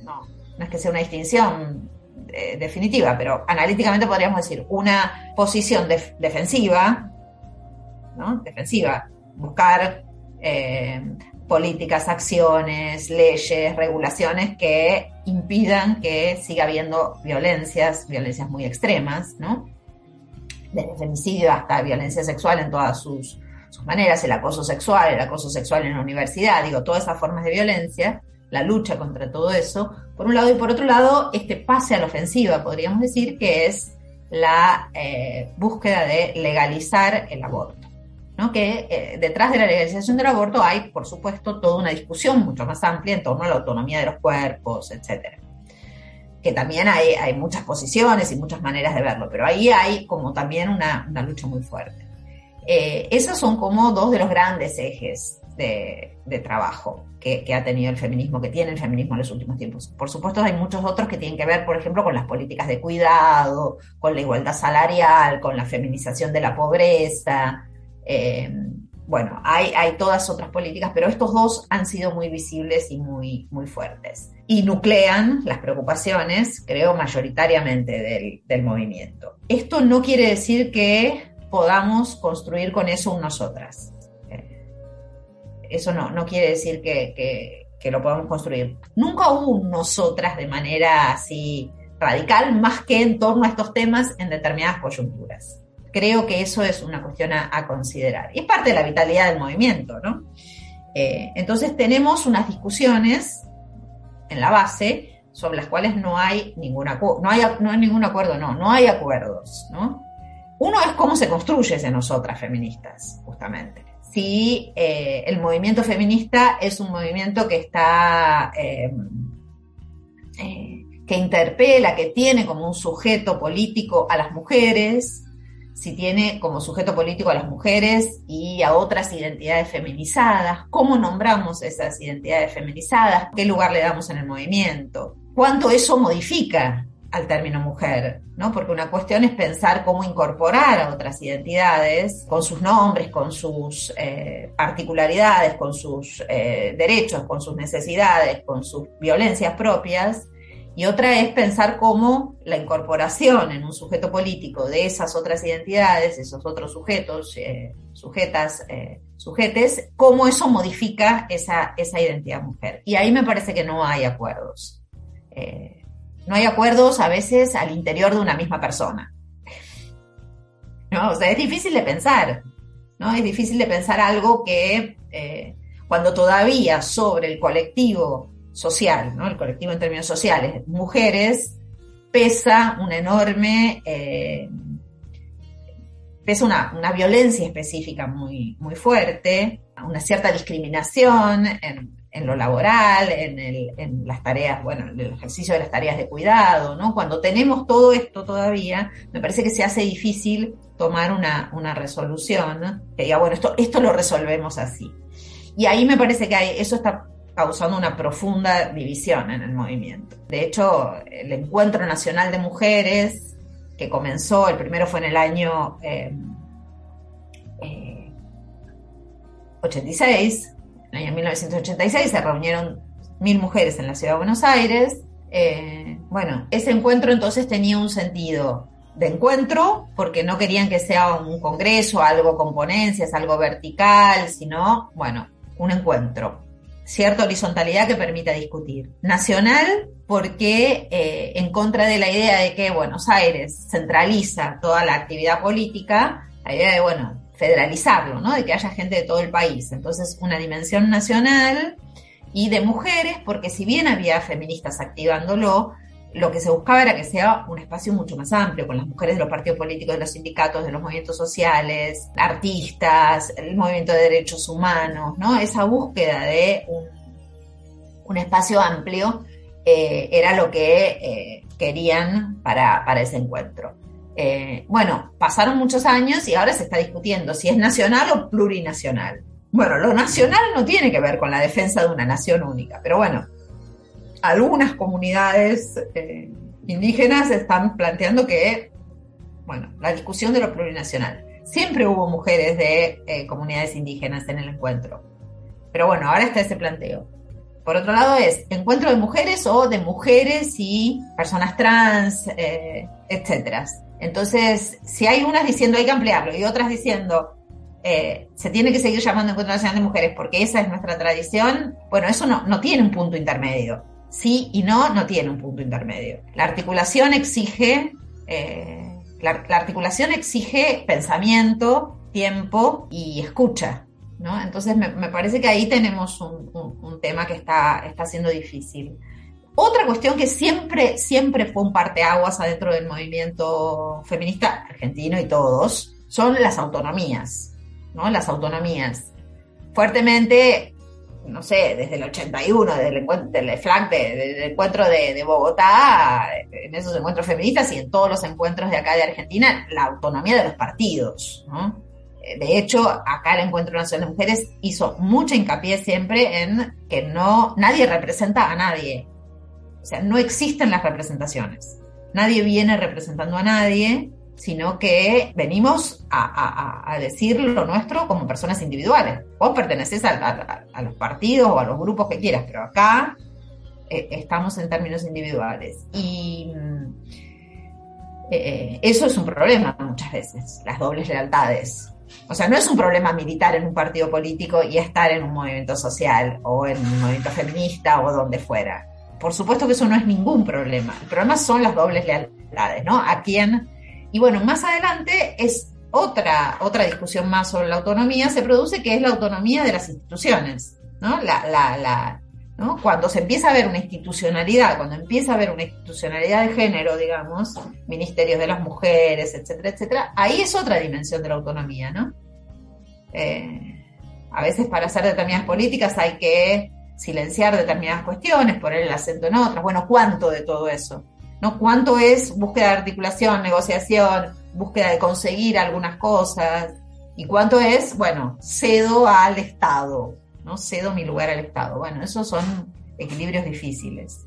Speaker 6: no, no es que sea una distinción eh, definitiva, pero analíticamente podríamos decir una posición defensiva, ¿no? Defensiva, buscar políticas, acciones, leyes, regulaciones que impidan que siga habiendo violencias, violencias muy extremas, ¿no? Desde femicidio hasta violencia sexual en todas sus sus maneras, el acoso sexual, el acoso sexual en la universidad, digo, todas esas formas de violencia, la lucha contra todo eso, por un lado, y por otro lado, este pase a la ofensiva, podríamos decir, que es la eh, búsqueda de legalizar el aborto. ¿no? que eh, detrás de la legalización del aborto hay, por supuesto, toda una discusión mucho más amplia en torno a la autonomía de los cuerpos, etcétera. Que también hay, hay muchas posiciones y muchas maneras de verlo, pero ahí hay como también una, una lucha muy fuerte. Eh, esos son como dos de los grandes ejes de, trabajo que, ha tenido el feminismo, que tiene el feminismo en los últimos tiempos. Por supuesto, hay muchos otros que tienen que ver, por ejemplo, con las políticas de cuidado, con la igualdad salarial, con la feminización de la pobreza. Eh, bueno, hay, todas otras políticas, pero estos dos han sido muy visibles y muy, muy fuertes. Y nuclean las preocupaciones, creo, mayoritariamente del movimiento. Esto no quiere decir que podamos construir con eso nosotras. Eso no, no quiere decir que, lo podamos construir. Nunca hubo nosotras de manera así radical, más que en torno a estos temas en determinadas coyunturas. Creo que eso es una cuestión a, considerar. Y es parte de la vitalidad del movimiento, ¿no? Eh, entonces tenemos unas discusiones en la base sobre las cuales no hay acuerdo, no hay, no hay ningún acuerdo, no, no hay acuerdos, ¿no? Uno es cómo se construye ese nosotras feministas, justamente. Si eh, el movimiento feminista es un movimiento que está, eh, eh, que interpela, que tiene como un sujeto político a las mujeres, si tiene como sujeto político a las mujeres y a otras identidades feminizadas, cómo nombramos esas identidades feminizadas, qué lugar le damos en el movimiento, cuánto eso modifica al término mujer, ¿no? Porque una cuestión es pensar cómo incorporar a otras identidades con sus nombres, con sus eh, particularidades, con sus eh, derechos, con sus necesidades, con sus violencias propias, y otra es pensar cómo la incorporación en un sujeto político de esas otras identidades, esos otros sujetos, eh, sujetas, eh, sujetes, cómo eso modifica esa, esa identidad mujer. Y ahí me parece que no hay acuerdos. No hay acuerdos a veces al interior de una misma persona. ¿No? O sea, es difícil de pensar, ¿no? Es difícil de pensar algo que cuando todavía sobre el colectivo social, ¿no? el colectivo en términos sociales, mujeres, pesa una enorme, eh, pesa una, una, violencia específica muy, muy fuerte, una cierta discriminación en, en lo laboral, en, el, en, las tareas, bueno, en el ejercicio de las tareas de cuidado, ¿no? Cuando tenemos todo esto todavía, me parece que se hace difícil tomar una, una resolución que diga, bueno, esto, esto lo resolvemos así. Y ahí me parece que eso está causando una profunda división en el movimiento. De hecho, el Encuentro Nacional de Mujeres, que comenzó, el primero fue en el año 86, eh, eh, en el año 1986, se reunieron mil mujeres en la ciudad de Buenos Aires. Eh, bueno, ese encuentro entonces tenía un sentido de encuentro, porque no querían que sea un congreso, algo con ponencias, algo vertical, sino, bueno, un encuentro cierta horizontalidad que permita discutir. Nacional, porque eh, en contra de la idea de que Buenos Aires centraliza toda la actividad política, la idea de, bueno, federalizarlo, ¿no? De que haya gente de todo el país. Entonces, una dimensión nacional y de mujeres, porque si bien había feministas activándolo, lo que se buscaba era que sea un espacio mucho más amplio, con las mujeres de los partidos políticos, de los sindicatos, de los movimientos sociales, artistas, el movimiento de derechos humanos, ¿no? Esa búsqueda de un, espacio amplio eh, era lo que eh, querían para, ese encuentro. Eh, bueno, pasaron muchos años y ahora se está discutiendo si es nacional o plurinacional. Bueno, lo nacional no tiene que ver con la defensa de una nación única, pero bueno, algunas comunidades eh, indígenas están planteando que, bueno, la discusión de lo plurinacional. Siempre hubo mujeres de eh, comunidades indígenas en el encuentro. Pero bueno, ahora está ese planteo. Por otro lado es encuentro de mujeres o de mujeres y personas trans, etcétera. Entonces, si hay unas diciendo hay que ampliarlo y otras diciendo se tiene que seguir llamando Encuentro Nacional de Mujeres porque esa es nuestra tradición, bueno, eso no, no tiene un punto intermedio sí y no no tiene un punto intermedio. La articulación exige, eh, la, articulación exige pensamiento, tiempo y escucha. ¿no? Entonces me, parece que ahí tenemos un, tema que está, está siendo difícil. Otra cuestión que siempre, siempre fue un parteaguas adentro del movimiento feminista argentino y todos, son las autonomías, ¿no? Las autonomías. Fuertemente no sé, desde el 81, desde el encuentro, del FLAC, del encuentro de, Bogotá, en esos encuentros feministas y en todos los encuentros de acá de Argentina, la autonomía de los partidos, ¿no? De hecho, acá el Encuentro Nacional de Mujeres hizo mucha hincapié siempre en que no, nadie representa a nadie. O sea, no existen las representaciones. Nadie viene representando a nadie sino que venimos a, decir lo nuestro como personas individuales. Vos perteneces a, los partidos o a los grupos que quieras, pero acá eh, estamos en términos individuales. Y mm, eh, eso es un problema muchas veces, las dobles lealtades. O sea, no es un problema militar en un partido político y estar en un movimiento social o en un movimiento feminista o donde fuera. Por supuesto que eso no es ningún problema. El problema son las dobles lealtades, ¿no? A quién y bueno, más adelante es otra, otra discusión más sobre la autonomía, se produce que es la autonomía de las instituciones, ¿no? La, la, la, ¿no? Cuando se empieza a ver una institucionalidad, cuando empieza a haber una institucionalidad de género, digamos, ministerios de las mujeres, etcétera, etcétera, ahí es otra dimensión de la autonomía, ¿no? Eh, a veces para hacer determinadas políticas hay que silenciar determinadas cuestiones, poner el acento en otras. Bueno, ¿cuánto de todo eso? ¿no? ¿Cuánto es búsqueda de articulación, negociación, búsqueda de conseguir algunas cosas? ¿Y cuánto es, bueno, cedo al Estado, ¿no? Cedo mi lugar al Estado. Bueno, esos son equilibrios difíciles.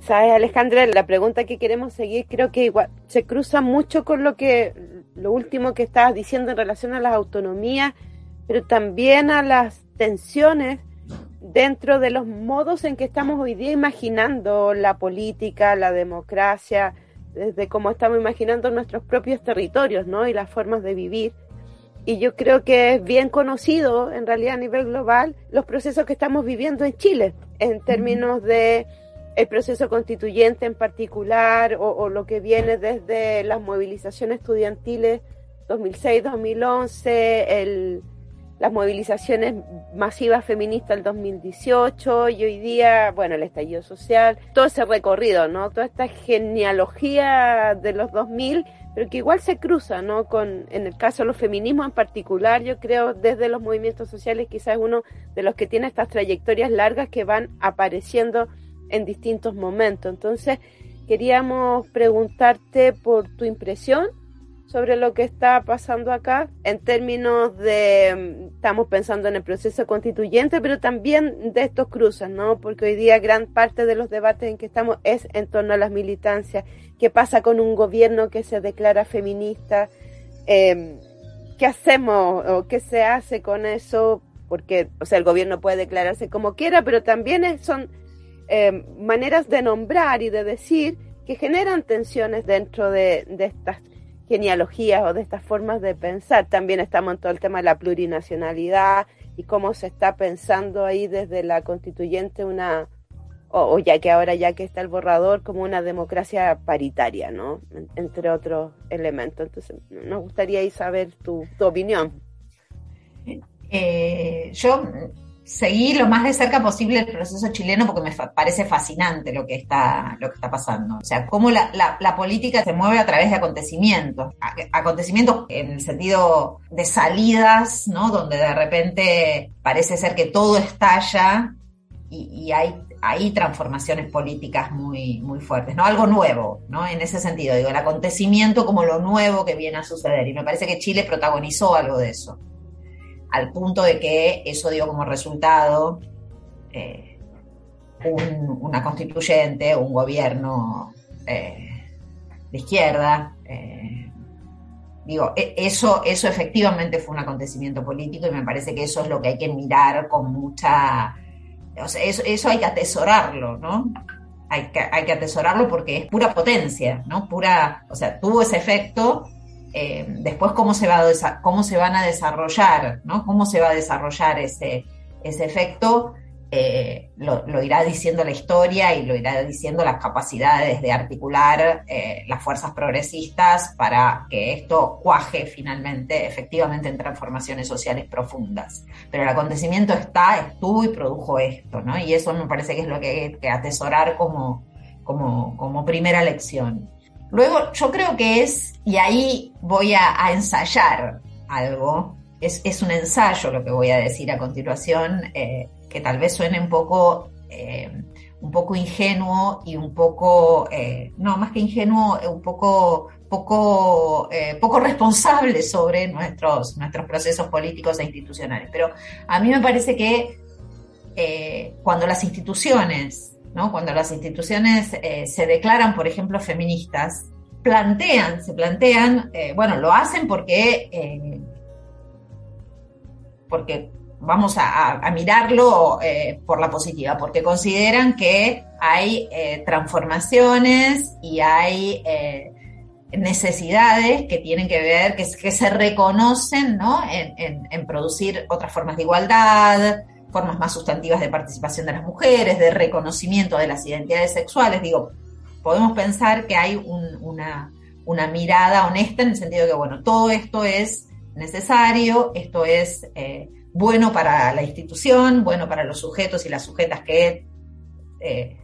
Speaker 4: Sabes, Alejandra, la pregunta que queremos seguir creo que igual se cruza mucho con lo que lo último que estabas diciendo en relación a las autonomías, pero también a las tensiones dentro de los modos en que estamos hoy día imaginando la política, la democracia, desde cómo estamos imaginando nuestros propios territorios, ¿no? Y las formas de vivir. Y yo creo que es bien conocido, en realidad a nivel global, los procesos que estamos viviendo en Chile, en términos de el proceso constituyente en particular o, lo que viene desde las movilizaciones estudiantiles 2006-2011, las movilizaciones masivas feministas del 2018 y hoy día, bueno, el estallido social, todo ese recorrido, ¿no? Toda esta genealogía de los 2000, pero que igual se cruza, ¿no? Con, en el caso de los feminismos en particular, yo creo desde los movimientos sociales quizás uno de los que tiene estas trayectorias largas que van apareciendo en distintos momentos. Entonces, queríamos preguntarte por tu impresión sobre lo que está pasando acá en términos de, estamos pensando en el proceso constituyente, pero también de estos cruces, ¿no? Porque hoy día gran parte de los debates en que estamos es en torno a las militancias. ¿Qué pasa con un gobierno que se declara feminista? Em, ¿Qué hacemos o qué se hace con eso? Porque, o sea, el gobierno puede declararse como quiera, pero también son eh, maneras de nombrar y de decir que generan tensiones dentro de, estas genealogías o de estas formas de pensar. También estamos en todo el tema de la plurinacionalidad y cómo se está pensando ahí desde la constituyente una, o, ya que ahora ya que está el borrador, como una democracia paritaria, ¿no? entre otros elementos. Entonces, nos gustaría saber tu, tu opinión.
Speaker 6: Eh, yo seguí lo más de cerca posible el proceso chileno porque me parece fascinante lo que está, lo que está pasando. O sea, cómo la, política se mueve a través de acontecimientos. Acontecimientos en el sentido de salidas, ¿no? Donde de repente parece ser que todo estalla y, y hay, hay transformaciones políticas muy, muy fuertes, ¿no? Algo nuevo, ¿no? En ese sentido, digo, el acontecimiento como lo nuevo que viene a suceder. Y me parece que Chile protagonizó algo de eso al punto de que eso dio como resultado eh, una constituyente, un gobierno eh, de izquierda. Eh, digo, e, eso, eso efectivamente fue un acontecimiento político y me parece que eso es lo que hay que mirar con mucha... O sea, eso, hay que atesorarlo, ¿no? Hay que, hay que atesorarlo porque es pura potencia, ¿no? Pura, o sea, tuvo ese efecto eh, después cómo se, va cómo se van a desarrollar, ¿no? Cómo se va a desarrollar ese, ese efecto, eh, lo, irá diciendo la historia y lo irá diciendo las capacidades de articular eh, las fuerzas progresistas para que esto cuaje finalmente, efectivamente, en transformaciones sociales profundas. Pero el acontecimiento está, estuvo y produjo esto, ¿no? Y eso me parece que es lo que hay que atesorar como, como, como primera lección. Luego, yo creo que es, y ahí voy a, ensayar algo, es, un ensayo lo que voy a decir a continuación, eh, que tal vez suene un poco, eh, un poco ingenuo y un poco, eh, no, más que ingenuo, un poco, poco, poco responsable sobre nuestros, nuestros procesos políticos e institucionales. Pero a mí me parece que cuando las instituciones cuando las instituciones eh, se declaran, por ejemplo, feministas, plantean, se plantean, eh, bueno, lo hacen porque, eh, porque vamos a, mirarlo por la positiva, porque consideran que hay transformaciones y hay necesidades que tienen que ver, que, se reconocen en producir otras formas de igualdad, formas más sustantivas de participación de las mujeres, de reconocimiento de las identidades sexuales. Digo, podemos pensar que hay una, mirada honesta en el sentido de que, bueno, todo esto es necesario, esto es eh, bueno para la institución, bueno para los sujetos y las sujetas que eh,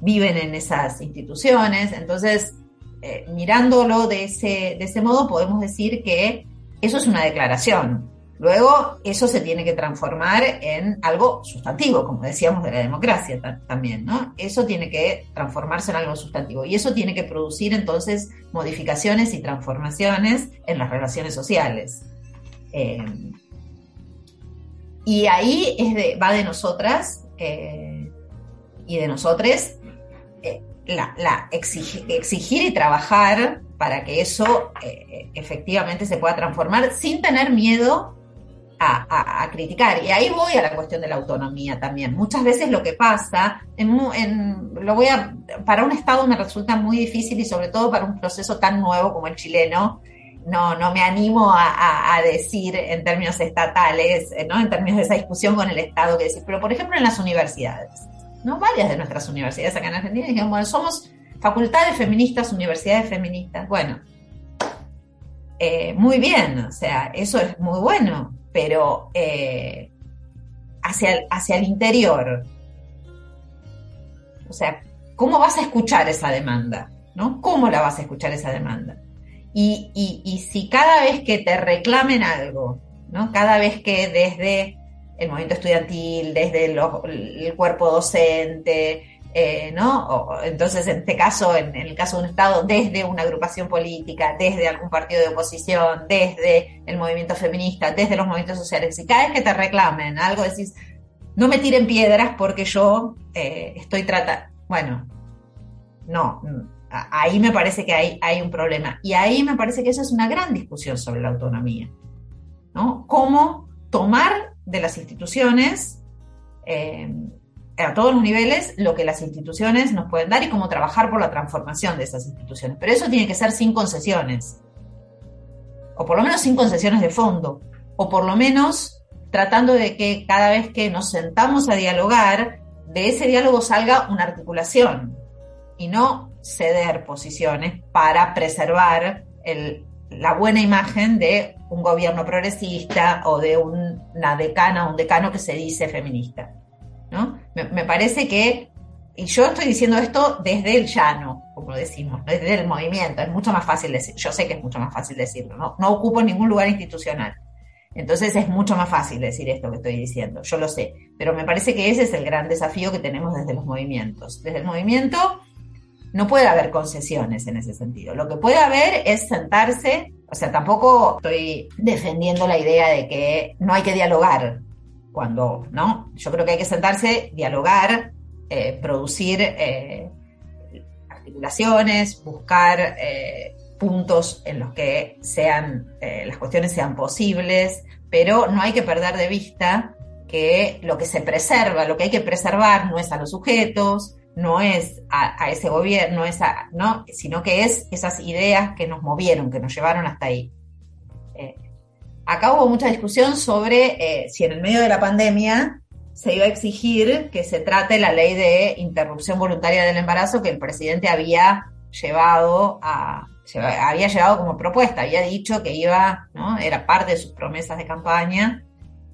Speaker 6: viven en esas instituciones. Entonces, eh, mirándolo de ese, de ese modo, podemos decir que eso es una declaración, Luego, eso se tiene que transformar en algo sustantivo, como decíamos de la democracia también, ¿no? Eso tiene que transformarse en algo sustantivo y eso tiene que producir entonces modificaciones y transformaciones en las relaciones sociales. Eh, y ahí va de nosotras eh, y de nosotres eh, exigir, y trabajar para que eso eh, efectivamente se pueda transformar sin tener miedo a, criticar. Y ahí voy a la cuestión de la autonomía también. Muchas veces lo que pasa, en, lo voy a, para un Estado me resulta muy difícil y sobre todo para un proceso tan nuevo como el chileno, no, no me animo a, decir en términos estatales, ¿no? en términos de esa discusión con el Estado que decir, pero por ejemplo en las universidades, ¿no? varias de nuestras universidades acá en Argentina dijeron, bueno, somos facultades feministas, universidades feministas, bueno, eh, muy bien, o sea, eso es muy bueno, pero eh, hacia, el, hacia el interior. O sea, ¿cómo vas a escuchar esa demanda? ¿no? ¿Cómo la vas a escuchar esa demanda? Y, y, si cada vez que te reclamen algo, ¿no? cada vez que desde el movimiento estudiantil, desde el cuerpo docente, eh, ¿no? entonces, en este caso, en, el caso de un Estado, desde una agrupación política, desde algún partido de oposición, desde el movimiento feminista, desde los movimientos sociales, y cada vez que te reclamen algo, decís, no me tiren piedras porque yo eh, estoy tratando, bueno, no, ahí me parece que hay, hay un problema. Y ahí me parece que esa es una gran discusión sobre la autonomía, ¿no? Cómo tomar de las instituciones eh, a todos los niveles lo que las instituciones nos pueden dar y cómo trabajar por la transformación de esas instituciones. Pero eso tiene que ser sin concesiones, o por lo menos sin concesiones de fondo, o por lo menos tratando de que cada vez que nos sentamos a dialogar, de ese diálogo salga una articulación y no ceder posiciones para preservar la buena imagen de un gobierno progresista o de una decana o un decano que se dice feminista. Me, parece que, y yo estoy diciendo esto desde el llano, como decimos, desde el movimiento, es mucho más fácil decir, yo sé que es mucho más fácil decirlo, no, no ocupo ningún lugar institucional. Entonces es mucho más fácil decir esto que estoy diciendo, yo lo sé, pero me parece que ese es el gran desafío que tenemos desde los movimientos. Desde el movimiento no puede haber concesiones en ese sentido. Lo que puede haber es sentarse, o sea, tampoco estoy defendiendo la idea de que no hay que dialogar, cuando, ¿no? Yo creo que hay que sentarse, dialogar, eh, producir eh, articulaciones, buscar eh, puntos en los que sean, las cuestiones sean posibles, pero no hay que perder de vista que lo que se preserva, lo que hay que preservar no es a los sujetos, no es a, ese gobierno, ¿no? sino que es esas ideas que nos movieron, que nos llevaron hasta ahí. Acá hubo mucha discusión sobre eh, si en el medio de la pandemia se iba a exigir que se trate la ley de interrupción voluntaria del embarazo que el presidente había llevado a había llevado como propuesta, había dicho que iba, ¿no? Era parte de sus promesas de campaña.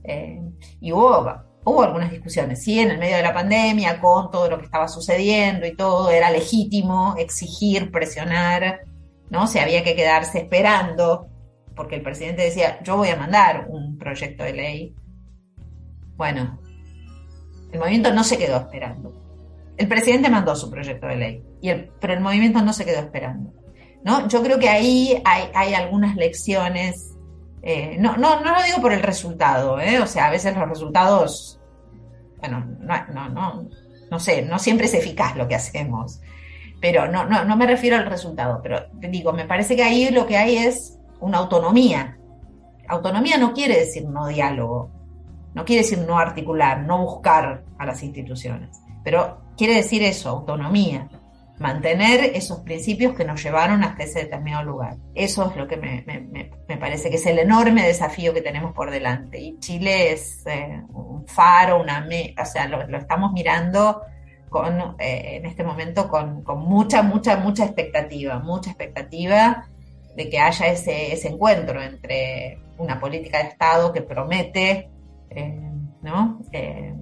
Speaker 6: Eh, y hubo, hubo algunas discusiones, sí, en el medio de la pandemia, con todo lo que estaba sucediendo y todo, era legítimo exigir, presionar, ¿no? Se había que quedarse esperando porque el presidente decía, yo voy a mandar un proyecto de ley. Bueno, el movimiento no se quedó esperando. El presidente mandó su proyecto de ley, y pero el movimiento no se quedó esperando. ¿no? Yo creo que ahí hay, algunas lecciones, eh, no, no, no lo digo por el resultado, ¿eh? o sea, a veces los resultados, bueno, no, no, no, no sé, no siempre es eficaz lo que hacemos, pero no, no, no me refiero al resultado, pero digo, me parece que ahí lo que hay es una autonomía. Autonomía no quiere decir no diálogo, no quiere decir no articular, no buscar a las instituciones, pero quiere decir eso, autonomía, mantener esos principios que nos llevaron hasta ese determinado lugar. Eso es lo que me, parece que es el enorme desafío que tenemos por delante. Y Chile es eh, un faro, una o sea, lo, estamos mirando con, eh, en este momento con, con, mucha, mucha, mucha expectativa, mucha expectativa de que haya ese, ese encuentro entre una política de Estado que promete eh. Eh,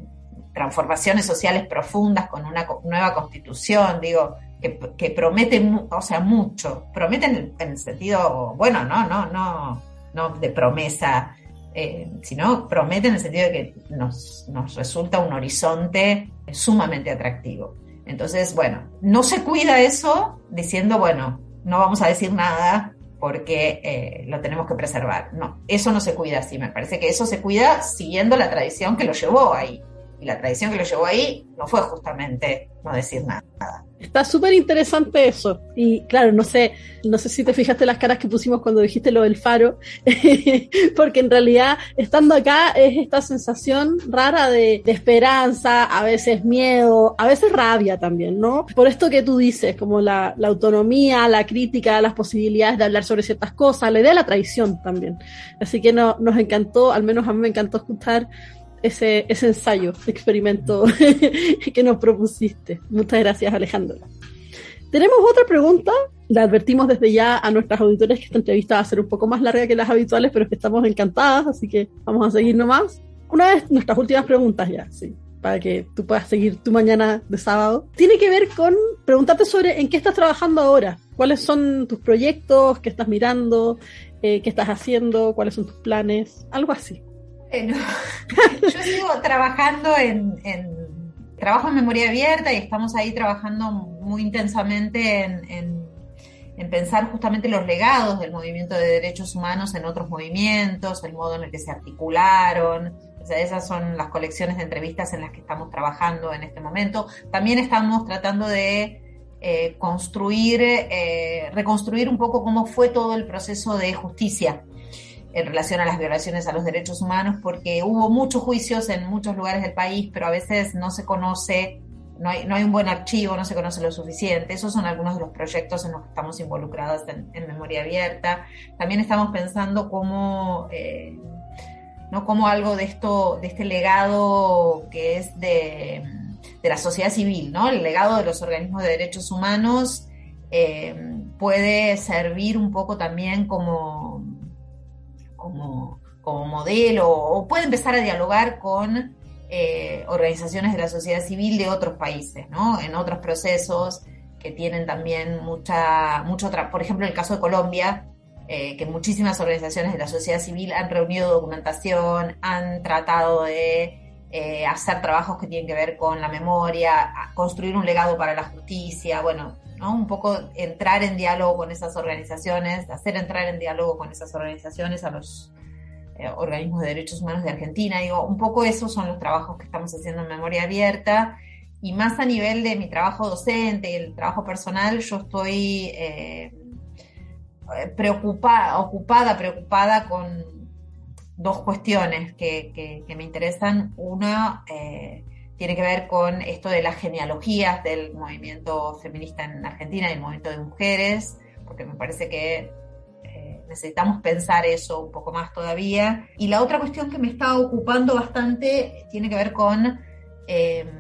Speaker 6: transformaciones sociales profundas con una nueva constitución, digo, que, que promete, o sea, mucho, promete en el, sentido, bueno, no, no, no, no de promesa, eh, sino promete en el sentido de que nos, nos resulta un horizonte sumamente atractivo. Entonces, bueno, no se cuida eso diciendo, bueno, no vamos a decir nada porque eh, lo tenemos que preservar. No, eso no se cuida así. Me parece que eso se cuida siguiendo la tradición que lo llevó ahí. Y la tradición que lo llevó ahí no fue justamente no decir nada.
Speaker 2: Está súper interesante eso. Y claro, no sé, no sé si te fijaste las caras que pusimos cuando dijiste lo del faro, porque en realidad estando acá es esta sensación rara de, de, esperanza, a veces miedo, a veces rabia también, ¿no? Por esto que tú dices, como la, autonomía, la crítica, las posibilidades de hablar sobre ciertas cosas, la idea de la traición también. Así que no, nos encantó, al menos a mí me encantó escuchar ese, ese ensayo, experimento que nos propusiste. Muchas gracias, Alejandra. Tenemos otra pregunta. La advertimos desde ya a nuestras auditores que esta entrevista va a ser un poco más larga que las habituales, pero que estamos encantadas, así que vamos a seguir nomás. Una de nuestras últimas preguntas ya, sí, para que tú puedas seguir tu mañana de sábado. Tiene que ver con preguntarte sobre en qué estás trabajando ahora, cuáles son tus proyectos, qué estás mirando, eh, qué estás haciendo, cuáles son tus planes, algo así.
Speaker 6: Yo sigo trabajando en, trabajo en memoria abierta y estamos ahí trabajando muy intensamente en, en, en, pensar justamente los legados del movimiento de derechos humanos en otros movimientos, el modo en el que se articularon. O sea, esas son las colecciones de entrevistas en las que estamos trabajando en este momento. También estamos tratando de eh, construir, eh, reconstruir un poco cómo fue todo el proceso de justicia en relación a las violaciones a los derechos humanos, porque hubo muchos juicios en muchos lugares del país, pero a veces no se conoce, no hay, no hay un buen archivo, no se conoce lo suficiente. Esos son algunos de los proyectos en los que estamos involucrados en, memoria abierta. También estamos pensando cómo, eh, ¿no? cómo algo de esto, de este legado que es de, de, la sociedad civil, ¿no? el legado de los organismos de derechos humanos, eh, puede servir un poco también como como, como modelo o puede empezar a dialogar con eh, organizaciones de la sociedad civil de otros países, ¿no? En otros procesos que tienen también mucha, mucho, por ejemplo, el caso de Colombia, eh, que muchísimas organizaciones de la sociedad civil han reunido documentación, han tratado de eh, hacer trabajos que tienen que ver con la memoria, construir un legado para la justicia, bueno, Un poco entrar en diálogo con esas organizaciones, hacer entrar en diálogo con esas organizaciones a los eh, organismos de derechos humanos de Argentina. Digo, un poco esos son los trabajos que estamos haciendo en memoria abierta. Y más a nivel de mi trabajo docente y el trabajo personal, yo estoy eh, preocupada, ocupada, preocupada con dos cuestiones que, me interesan. Una, eh, tiene que ver con esto de las genealogías del movimiento feminista en Argentina y el movimiento de mujeres, porque me parece que eh, necesitamos pensar eso un poco más todavía. Y la otra cuestión que me está ocupando bastante tiene que ver con eh,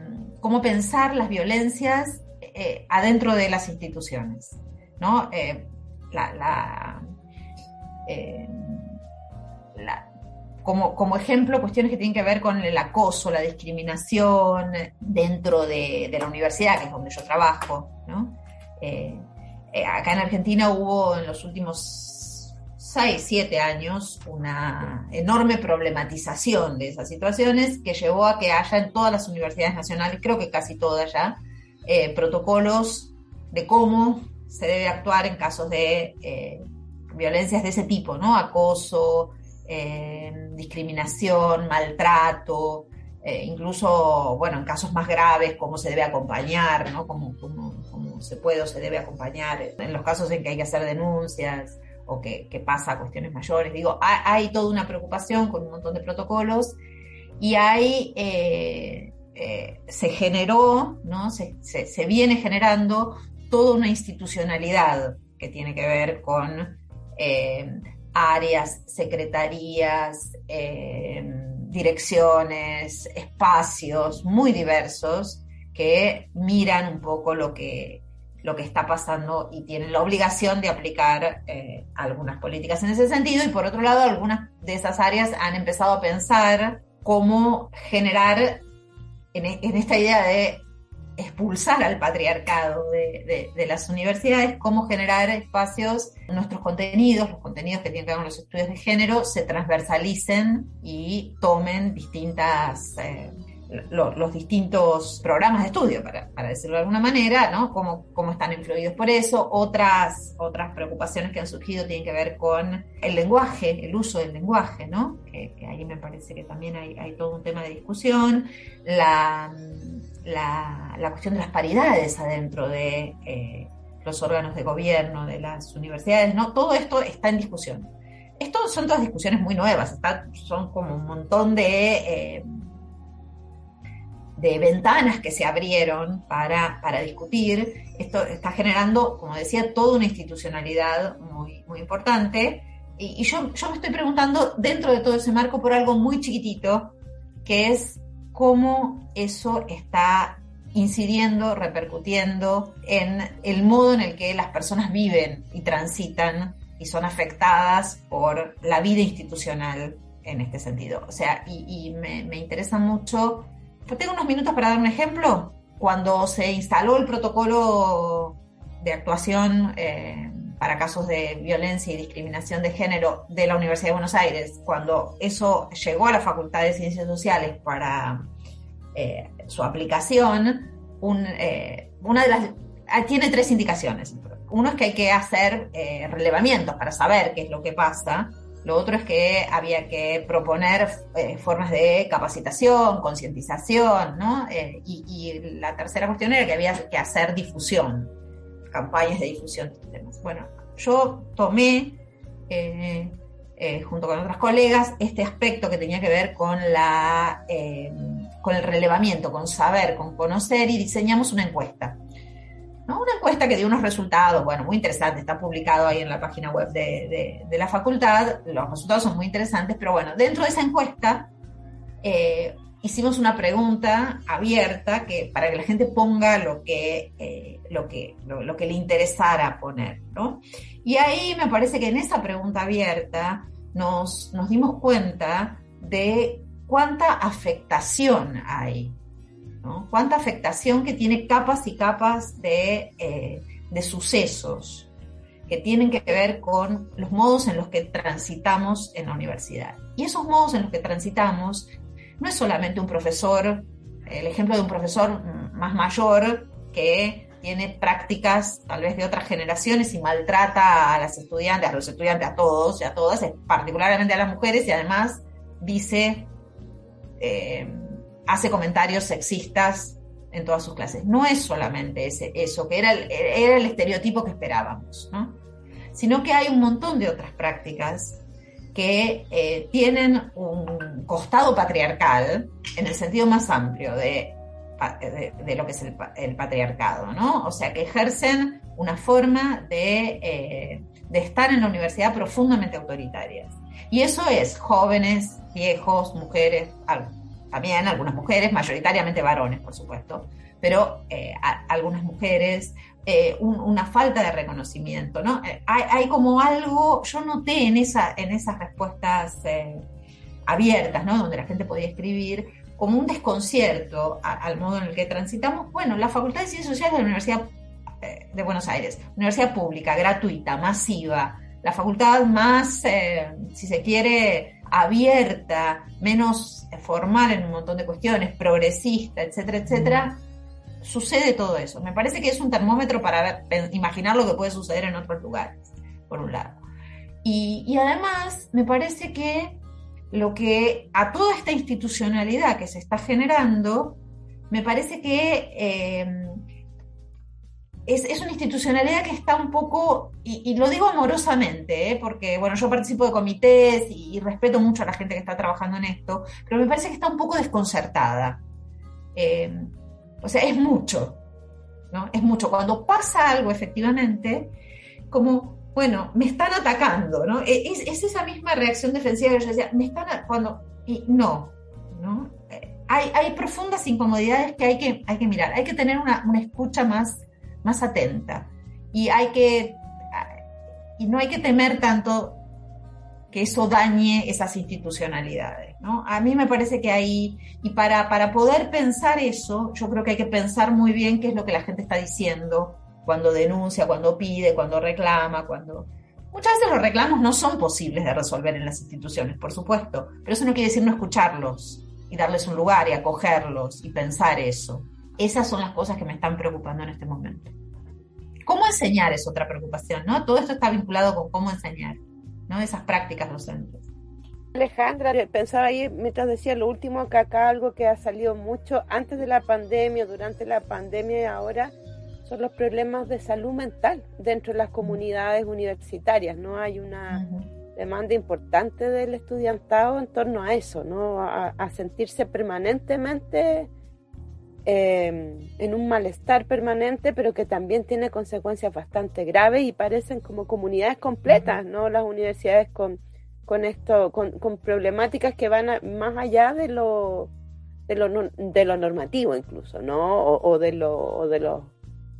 Speaker 6: cómo pensar las violencias eh, adentro de las instituciones. ¿no? Como, como, ejemplo, cuestiones que tienen que ver con el acoso, la discriminación dentro de, la universidad, que es donde yo trabajo. ¿no? Eh, eh, acá en Argentina hubo en los últimos 6, 7 años una enorme problematización de esas situaciones que llevó a que haya en todas las universidades nacionales, creo que casi todas ya, eh, protocolos de cómo se debe actuar en casos de violencias de ese tipo, ¿no? Acoso, eh, discriminación, maltrato, eh, incluso, bueno, en casos más graves, cómo se debe acompañar, ¿no? Cómo, cómo, se puede o se debe acompañar, en los casos en que hay que hacer denuncias o que, pasa a cuestiones mayores. Digo, hay, toda una preocupación con un montón de protocolos y hay, eh, eh, se generó, ¿no? Se, se, viene generando toda una institucionalidad que tiene que ver con eh, áreas, secretarías, eh, direcciones, espacios muy diversos que miran un poco lo que, lo que está pasando y tienen la obligación de aplicar eh, algunas políticas en ese sentido. Y por otro lado, algunas de esas áreas han empezado a pensar cómo generar en, en esta idea de expulsar al patriarcado de, las universidades, cómo generar espacios, nuestros contenidos, los contenidos que tienen que ver con los estudios de género, se transversalicen y tomen distintas, eh, los distintos programas de estudio, para, decirlo de alguna manera, ¿no? Cómo, cómo, están influidos por eso. Otras, otras preocupaciones que han surgido tienen que ver con el lenguaje, el uso del lenguaje, ¿no? Que, ahí me parece que también hay, hay, todo un tema de discusión. La, la, la cuestión de las paridades adentro de eh, los órganos de gobierno, de las universidades, ¿no? Todo esto está en discusión. Esto son todas discusiones muy nuevas, son como un montón de... Eh, de ventanas que se abrieron para, discutir. Esto está generando, como decía, toda una institucionalidad muy, muy importante. Y, yo, yo me estoy preguntando, dentro de todo ese marco, por algo muy chiquitito, que es cómo eso está incidiendo, repercutiendo en el modo en el que las personas viven y transitan y son afectadas por la vida institucional en este sentido. O sea, y, me, me interesa mucho tengo unos minutos para dar un ejemplo. Cuando se instaló el protocolo de actuación eh, para casos de violencia y discriminación de género de la Universidad de Buenos Aires, cuando eso llegó a la Facultad de Ciencias Sociales para eh, su aplicación, eh, una de las ah, tiene tres indicaciones. Uno es que hay que hacer relevamientos para saber qué es lo que pasa. Lo otro es que había que proponer eh, formas de capacitación, concientización, ¿no? Eh, y, la tercera cuestión era que había que hacer difusión, campañas de difusión de temas. Bueno, yo tomé, eh, junto con otras colegas, este aspecto que tenía que ver con, la, con el relevamiento, con saber, con conocer y diseñamos una encuesta. Una encuesta que dio unos resultados, bueno, muy interesantes, está publicado ahí en la página web de, la facultad, los resultados son muy interesantes, pero bueno, dentro de esa encuesta eh, hicimos una pregunta abierta que, para que la gente ponga lo que, eh, lo que, lo, que le interesara poner, ¿no? Y ahí me parece que en esa pregunta abierta nos, nos dimos cuenta de cuánta afectación hay Cuánta afectación que tiene capas y capas eh, de, sucesos que tienen que ver con los modos en los que transitamos en la universidad. Y esos modos en los que transitamos no es solamente un profesor, el ejemplo de un profesor más mayor que tiene prácticas tal vez de otras generaciones y maltrata a las estudiantes, a los estudiantes, a todos y a todas, particularmente a las mujeres y además dice eh, hace comentarios sexistas en todas sus clases. No es solamente ese, eso, que era el, estereotipo que esperábamos, ¿no? sino que hay un montón de otras prácticas que eh, tienen un costado patriarcal en el sentido más amplio de, lo que es el, patriarcado, ¿no? O sea, que ejercen una forma de, eh, de estar en la universidad profundamente autoritarias. Y eso es jóvenes, viejos, mujeres, también algunas mujeres, mayoritariamente varones, por supuesto, pero eh, algunas mujeres, eh, una falta de reconocimiento, ¿no? Eh, hay, como algo, yo noté en, esa, en esas respuestas abiertas, ¿no? Donde la gente podía escribir, como un desconcierto al modo en el que transitamos. Bueno, la Facultad de Ciencias Sociales de la Universidad de Buenos Aires, universidad pública, gratuita, masiva, la facultad más, si se quiere, abierta, menos formal en un montón de cuestiones, progresista, etcétera, etcétera, sucede todo eso. Me parece que es un termómetro para imaginar lo que puede suceder en otros lugares, por un lado. Y, además, me parece que lo que a toda esta institucionalidad que se está generando, me parece que eh, es, una institucionalidad que está un poco, y, lo digo amorosamente, ¿eh? porque bueno, yo participo de comités y, respeto mucho a la gente que está trabajando en esto, pero me parece que está un poco desconcertada. Eh, o sea, es mucho, ¿no? Es mucho. Cuando pasa algo efectivamente, como, bueno, me están atacando, ¿no? E, es, esa misma reacción defensiva que yo decía, me están, cuando, y no, ¿no? Eh, hay, hay, profundas incomodidades que hay que, hay que mirar, hay que tener una, una escucha más más atenta. Y hay que, y no hay que temer tanto que eso dañe esas institucionalidades. ¿no? A mí me parece que ahí, y para, para poder pensar eso, yo creo que hay que pensar muy bien qué es lo que la gente está diciendo cuando denuncia, cuando pide, cuando reclama, cuando... Muchas veces los reclamos no son posibles de resolver en las instituciones, por supuesto, pero eso no quiere decir no escucharlos. y darles un lugar y acogerlos y pensar eso. Esas son las cosas que me están preocupando en este momento. ¿Cómo enseñar es otra preocupación? ¿no? Todo esto está vinculado con cómo enseñar, ¿no? esas prácticas docentes.
Speaker 4: Alejandra, pensaba ahí mientras decía lo último, que acá algo que ha salido mucho antes de la pandemia, durante la pandemia y ahora, son los problemas de salud mental dentro de las comunidades universitarias. No hay una demanda importante del estudiantado en torno a eso, ¿no? a, sentirse permanentemente em, en un malestar permanente, pero que también tiene consecuencias bastante graves y parecen como comunidades completas, ¿no? Las universidades con con esto, con, problemáticas que van más allá de lo, de lo, de lo normativo incluso, ¿no? O, de lo, de los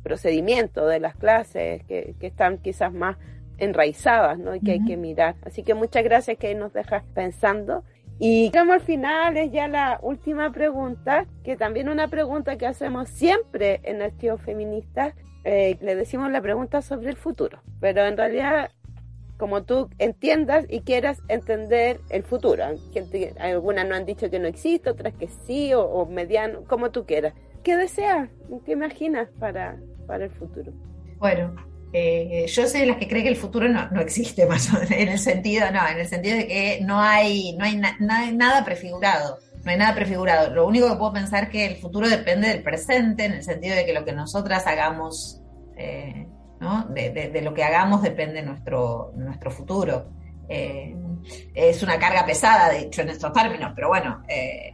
Speaker 4: procedimientos de las clases que, están quizás más enraizadas, ¿no? Y que hay que mirar. Así que muchas gracias que nos dejas pensando. Y llegamos al final, es ya la última pregunta, que también una pregunta que hacemos siempre en tío feminista. Eh, le decimos la pregunta sobre el futuro, pero en realidad como tú entiendas y quieras entender el futuro. Algunas no han dicho que no existe, otras que sí, o, mediano, como tú quieras. ¿Qué deseas? ¿Qué imaginas para, para el futuro?
Speaker 6: Bueno, eh, yo soy de las que cree que el futuro no, no, existe, más o menos, en el sentido, no, en el sentido de que no hay, no hay, nada prefigurado. No hay nada prefigurado. Lo único que puedo pensar es que el futuro depende del presente, en el sentido de que lo que nosotras hagamos eh, de, lo que hagamos depende nuestro, nuestro futuro. Eh, es una carga pesada, de hecho, en estos términos, pero bueno, eh,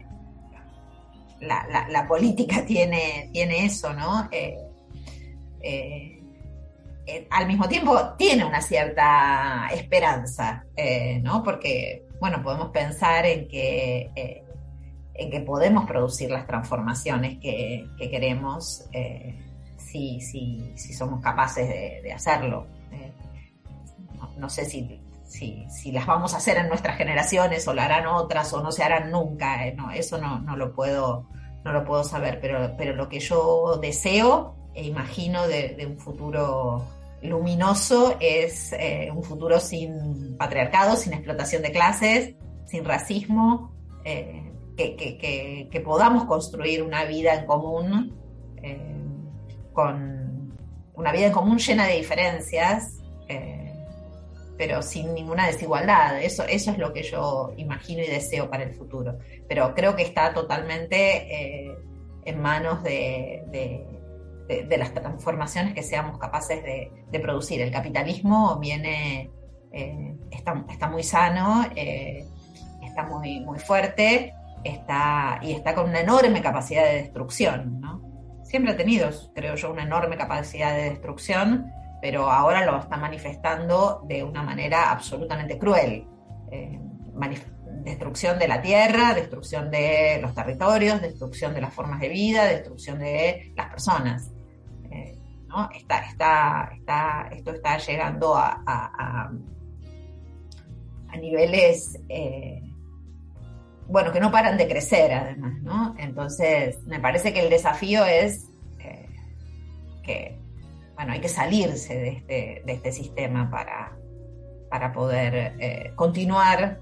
Speaker 6: la, política tiene, tiene eso, ¿no? Al mismo tiempo tiene una cierta esperanza, ¿no? Porque, bueno, podemos pensar en que, en que podemos producir las transformaciones que, que queremos si, si, si somos capaces de, hacerlo. Eh, no, sé si, si, las vamos a hacer en nuestras generaciones o lo harán otras o no se harán nunca. Eh, no, eso no, no, lo puedo, no lo puedo saber, pero, pero lo que yo deseo e imagino de, un futuro luminoso es eh, un futuro sin patriarcado, sin explotación de clases, sin racismo, que, que, que, podamos construir una vida en común con una vida en común llena de diferencias, eh, pero sin ninguna desigualdad. Eso, eso es lo que yo imagino y deseo para el futuro. Pero creo que está totalmente eh, en manos de, las transformaciones que seamos capaces de, producir. El capitalismo viene, eh, está, está, muy sano, está muy, muy fuerte. Está, y está con una enorme capacidad de destrucción, ¿no? siempre ha tenido, creo yo, una enorme capacidad de destrucción, pero ahora lo está manifestando de una manera absolutamente cruel. Eh, destrucción de la tierra, destrucción de los territorios, destrucción de las formas de vida, destrucción de las personas. Eh, está, está, está, esto está llegando a, a, niveles eh, bueno, que no paran de crecer además, ¿no? Entonces, me parece que el desafío es eh, que, bueno, hay que salirse de este, de este sistema para, poder eh, continuar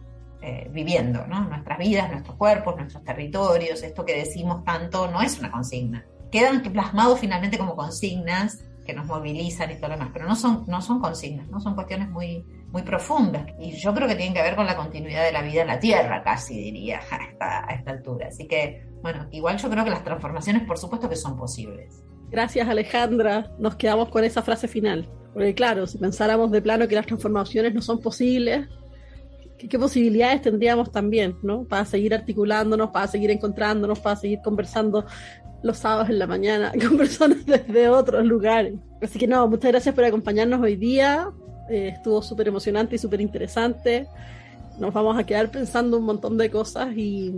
Speaker 6: viviendo, ¿no? Nuestras vidas, nuestros cuerpos, nuestros territorios, esto que decimos tanto no es una consigna. Quedan plasmados finalmente como consignas que nos movilizan y todo lo demás, pero no son, no son consignas, no son cuestiones muy, muy profundas. Y yo creo que tienen que ver con la continuidad de la vida en la Tierra, casi diría, a esta, altura. Así que, bueno, igual yo creo que las transformaciones, por supuesto que son posibles.
Speaker 2: Gracias Alejandra, nos quedamos con esa frase final. Porque claro, si pensáramos de plano que las transformaciones no son posibles, ¿qué, posibilidades tendríamos también, ¿no? Para seguir articulándonos, para seguir encontrándonos, para seguir conversando los sábados en la mañana con personas desde otros lugares. Así que no, muchas gracias por acompañarnos hoy día. Eh, estuvo súper emocionante y súper interesante. Nos vamos a quedar pensando un montón de cosas y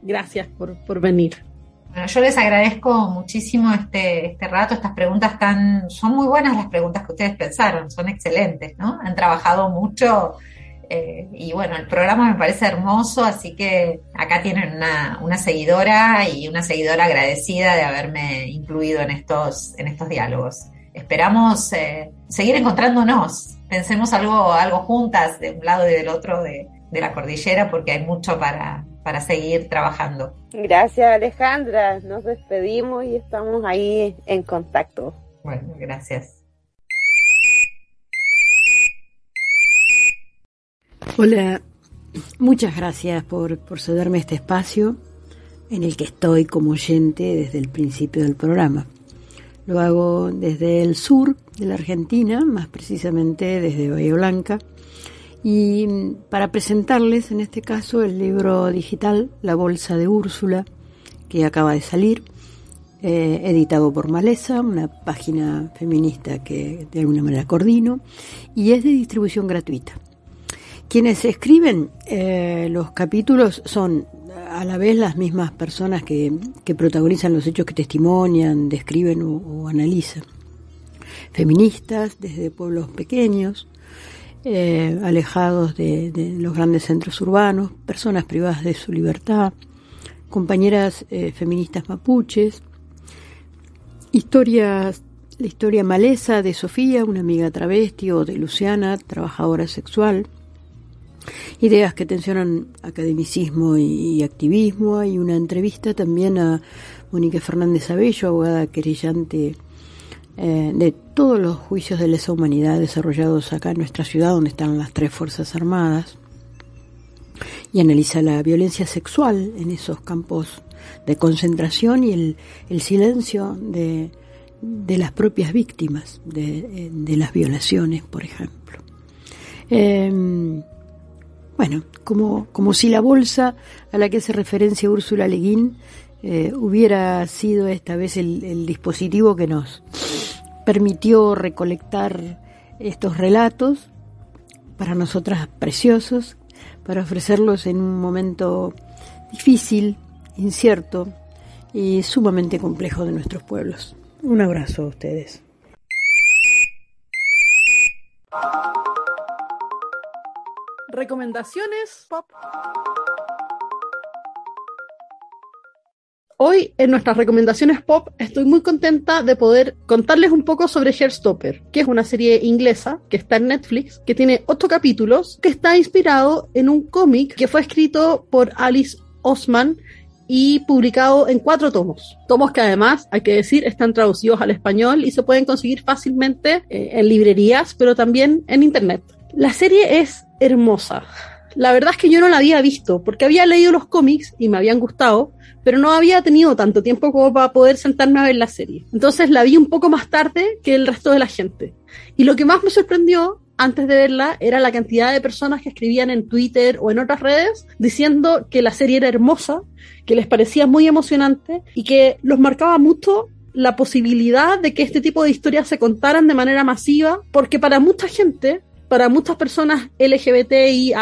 Speaker 2: gracias por, por venir.
Speaker 6: Bueno, yo les agradezco muchísimo este, este rato, estas preguntas tan, son muy buenas las preguntas que ustedes pensaron, son excelentes, ¿no? Han trabajado mucho eh, y bueno, el programa me parece hermoso, así que acá tienen una, una, seguidora y una seguidora agradecida de haberme incluido en estos, en estos diálogos. Esperamos eh, seguir encontrándonos pensemos algo, algo juntas de un lado y del otro de, la cordillera porque hay mucho para, para seguir trabajando.
Speaker 4: Gracias Alejandra, nos despedimos y estamos ahí en contacto.
Speaker 6: Bueno, gracias.
Speaker 7: Hola, muchas gracias por, por cederme este espacio en el que estoy como oyente desde el principio del programa. Lo hago desde el sur de la Argentina, más precisamente desde Bahía Blanca, y para presentarles en este caso el libro digital La Bolsa de Úrsula, que acaba de salir, eh, editado por Maleza, una página feminista que de alguna manera coordino, y es de distribución gratuita. Quienes escriben eh, los capítulos son a la vez las mismas personas que, protagonizan los hechos que testimonian, describen o, analizan. Feministas desde pueblos pequeños, eh, alejados de, los grandes centros urbanos, personas privadas de su libertad, compañeras eh, feministas mapuches, historias, la historia maleza de Sofía, una amiga travesti, o de Luciana, trabajadora sexual, ideas que tensionan academicismo y, activismo. Hay una entrevista también a Mónica Fernández Abello, abogada querellante eh, de todos los juicios de lesa humanidad desarrollados acá en nuestra ciudad, donde están las tres Fuerzas Armadas, y analiza la violencia sexual en esos campos de concentración y el, silencio de, las propias víctimas de, las violaciones, por ejemplo. Em, bueno, como, como si la bolsa a la que hace referencia Úrsula Leguín eh, hubiera sido esta vez el, dispositivo que nos permitió recolectar estos relatos, para nosotras preciosos, para ofrecerlos en un momento difícil, incierto y sumamente complejo de nuestros pueblos. Un abrazo a ustedes.
Speaker 2: Recomendaciones pop. Hoy en nuestras recomendaciones pop estoy muy contenta de poder contarles un poco sobre Hairstopper, que es una serie inglesa que está en Netflix, que tiene ocho capítulos, que está inspirado en un cómic que fue escrito por Alice Osman y publicado en cuatro tomos. Tomos que además, hay que decir, están traducidos al español y se pueden conseguir fácilmente eh, en librerías, pero también en internet. La serie es hermosa. La verdad es que yo no la había visto, porque había leído los cómics y me habían gustado, pero no había tenido tanto tiempo como para poder sentarme a ver la serie. Entonces la vi un poco más tarde que el resto de la gente. Y lo que más me sorprendió antes de verla era la cantidad de personas que escribían en Twitter o en otras redes diciendo que la serie era hermosa, que les parecía muy emocionante y que los marcaba mucho la posibilidad de que este tipo de historias se contaran de manera masiva, porque para mucha gente para muchas personas LGBTI,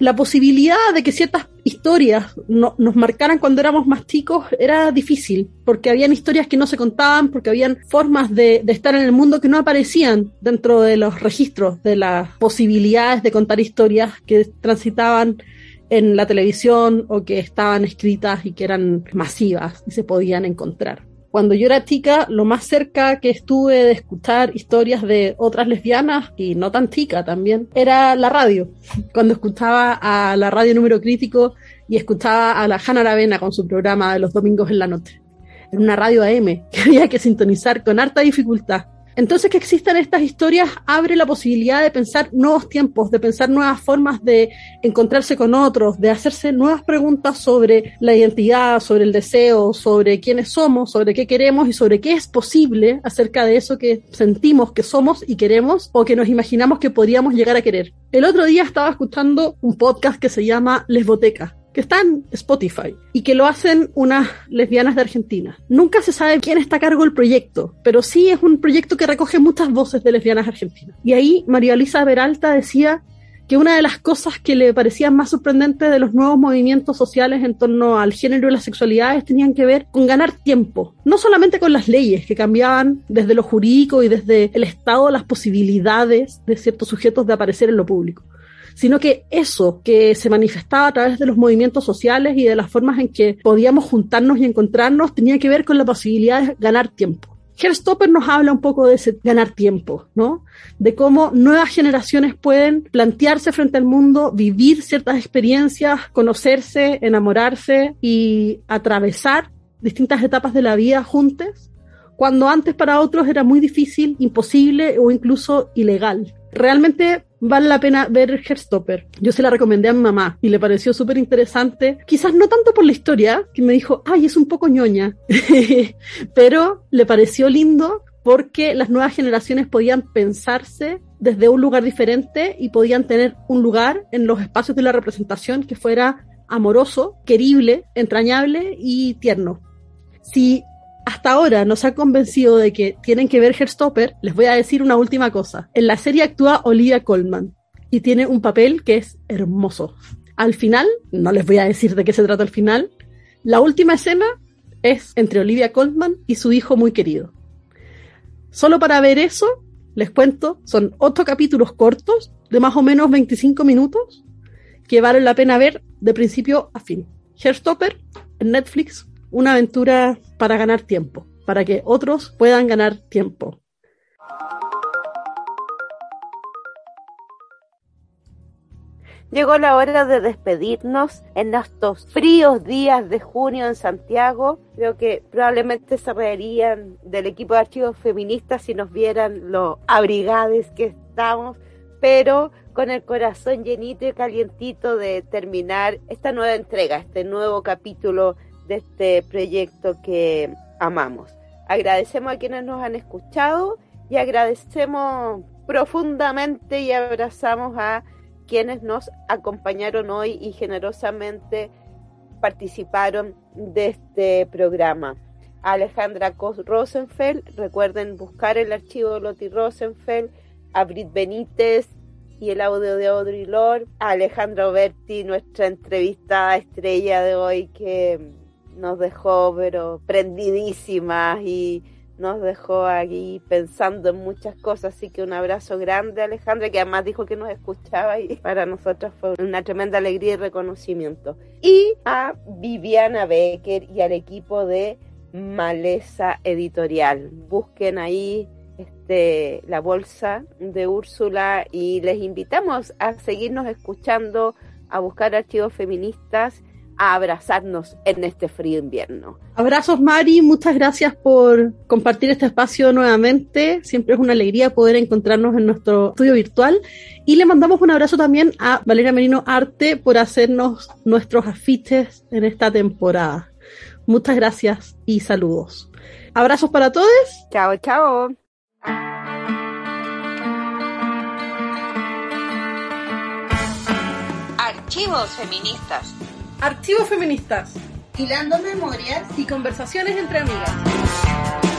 Speaker 2: la posibilidad de que ciertas historias nos marcaran cuando éramos más chicos era difícil, porque habían historias que no se contaban, porque habían formas de, de, estar en el mundo que no aparecían dentro de los registros de las posibilidades de contar historias que transitaban en la televisión o que estaban escritas y que eran masivas y se podían encontrar. Cuando yo era chica, lo más cerca que estuve de escuchar historias de otras lesbianas, y no tan chica también, era la radio. Cuando escuchaba a la radio número crítico y escuchaba a la Hanna Aravena con su programa de los domingos en la noche. En una radio AM que había que sintonizar con harta dificultad entonces, que existan estas historias abre la posibilidad de pensar nuevos tiempos, de pensar nuevas formas de encontrarse con otros, de hacerse nuevas preguntas sobre la identidad, sobre el deseo, sobre quiénes somos, sobre qué queremos y sobre qué es posible acerca de eso que sentimos que somos y queremos o que nos imaginamos que podríamos llegar a querer. El otro día estaba escuchando un podcast que se llama Lesboteca que está en Spotify y que lo hacen unas lesbianas de Argentina. Nunca se sabe quién está a cargo del proyecto, pero sí es un proyecto que recoge muchas voces de lesbianas argentinas. Y ahí María Elisa Peralta decía que una de las cosas que le parecían más sorprendentes de los nuevos movimientos sociales en torno al género y las sexualidades tenían que ver con ganar tiempo, no solamente con las leyes que cambiaban desde lo jurídico y desde el Estado las posibilidades de ciertos sujetos de aparecer en lo público, sino que eso que se manifestaba a través de los movimientos sociales y de las formas en que podíamos juntarnos y encontrarnos tenía que ver con la posibilidad de ganar tiempo. Herstopper nos habla un poco de ese ganar tiempo, ¿no? De cómo nuevas generaciones pueden plantearse frente al mundo, vivir ciertas experiencias, conocerse, enamorarse y atravesar distintas etapas de la vida juntas, cuando antes para otros era muy difícil, imposible o incluso ilegal. Realmente vale la pena ver Herstopper. Yo se la recomendé a mi mamá y le pareció súper interesante. Quizás no tanto por la historia, que me dijo, ay, es un poco ñoña, pero le pareció lindo porque las nuevas generaciones podían pensarse desde un lugar diferente y podían tener un lugar en los espacios de la representación que fuera amoroso, querible, entrañable y tierno. Si hasta ahora nos ha convencido de que tienen que ver Herstopper, les voy a decir una última cosa. En la serie actúa Olivia Colman y tiene un papel que es hermoso. Al final, no les voy a decir de qué se trata el final, la última escena es entre Olivia Colman y su hijo muy querido. Solo para ver eso, les cuento, son ocho capítulos cortos de más o menos 25 minutos que valen la pena ver de principio a fin. Herstopper en Netflix una aventura para ganar tiempo, para que otros puedan ganar tiempo.
Speaker 4: Llegó la hora de despedirnos en estos fríos días de junio en Santiago. Creo que probablemente se reirían del equipo de archivos feministas si nos vieran lo abrigades que estamos, pero con el corazón llenito y calientito de terminar esta nueva entrega, este nuevo capítulo este proyecto que amamos. Agradecemos a quienes nos han escuchado y agradecemos profundamente y abrazamos a quienes nos acompañaron hoy y generosamente participaron de este programa. Alejandra Rosenfeld, recuerden buscar el archivo de Loti Rosenfeld, a Brit Benítez y el audio de Audrey Lord, a Alejandra Oberti, nuestra entrevista estrella de hoy que nos dejó pero prendidísimas y nos dejó aquí pensando en muchas cosas, así que un abrazo grande Alejandra, que además dijo que nos escuchaba y para nosotros fue una tremenda alegría y reconocimiento. Y a Viviana Becker y al equipo de Maleza Editorial. Busquen ahí este, la bolsa de Úrsula y les invitamos a seguirnos escuchando, a buscar archivos feministas a abrazarnos en este frío invierno.
Speaker 2: Abrazos Mari, muchas gracias por compartir este espacio nuevamente. Siempre es una alegría poder encontrarnos en nuestro estudio virtual. Y le mandamos un abrazo también a Valeria Merino Arte por hacernos nuestros afiches en esta temporada. Muchas gracias y saludos. Abrazos para todos.
Speaker 4: Chao, chao.
Speaker 3: Archivos feministas
Speaker 2: Archivos feministas.
Speaker 3: Hilando memorias
Speaker 2: y conversaciones entre amigas.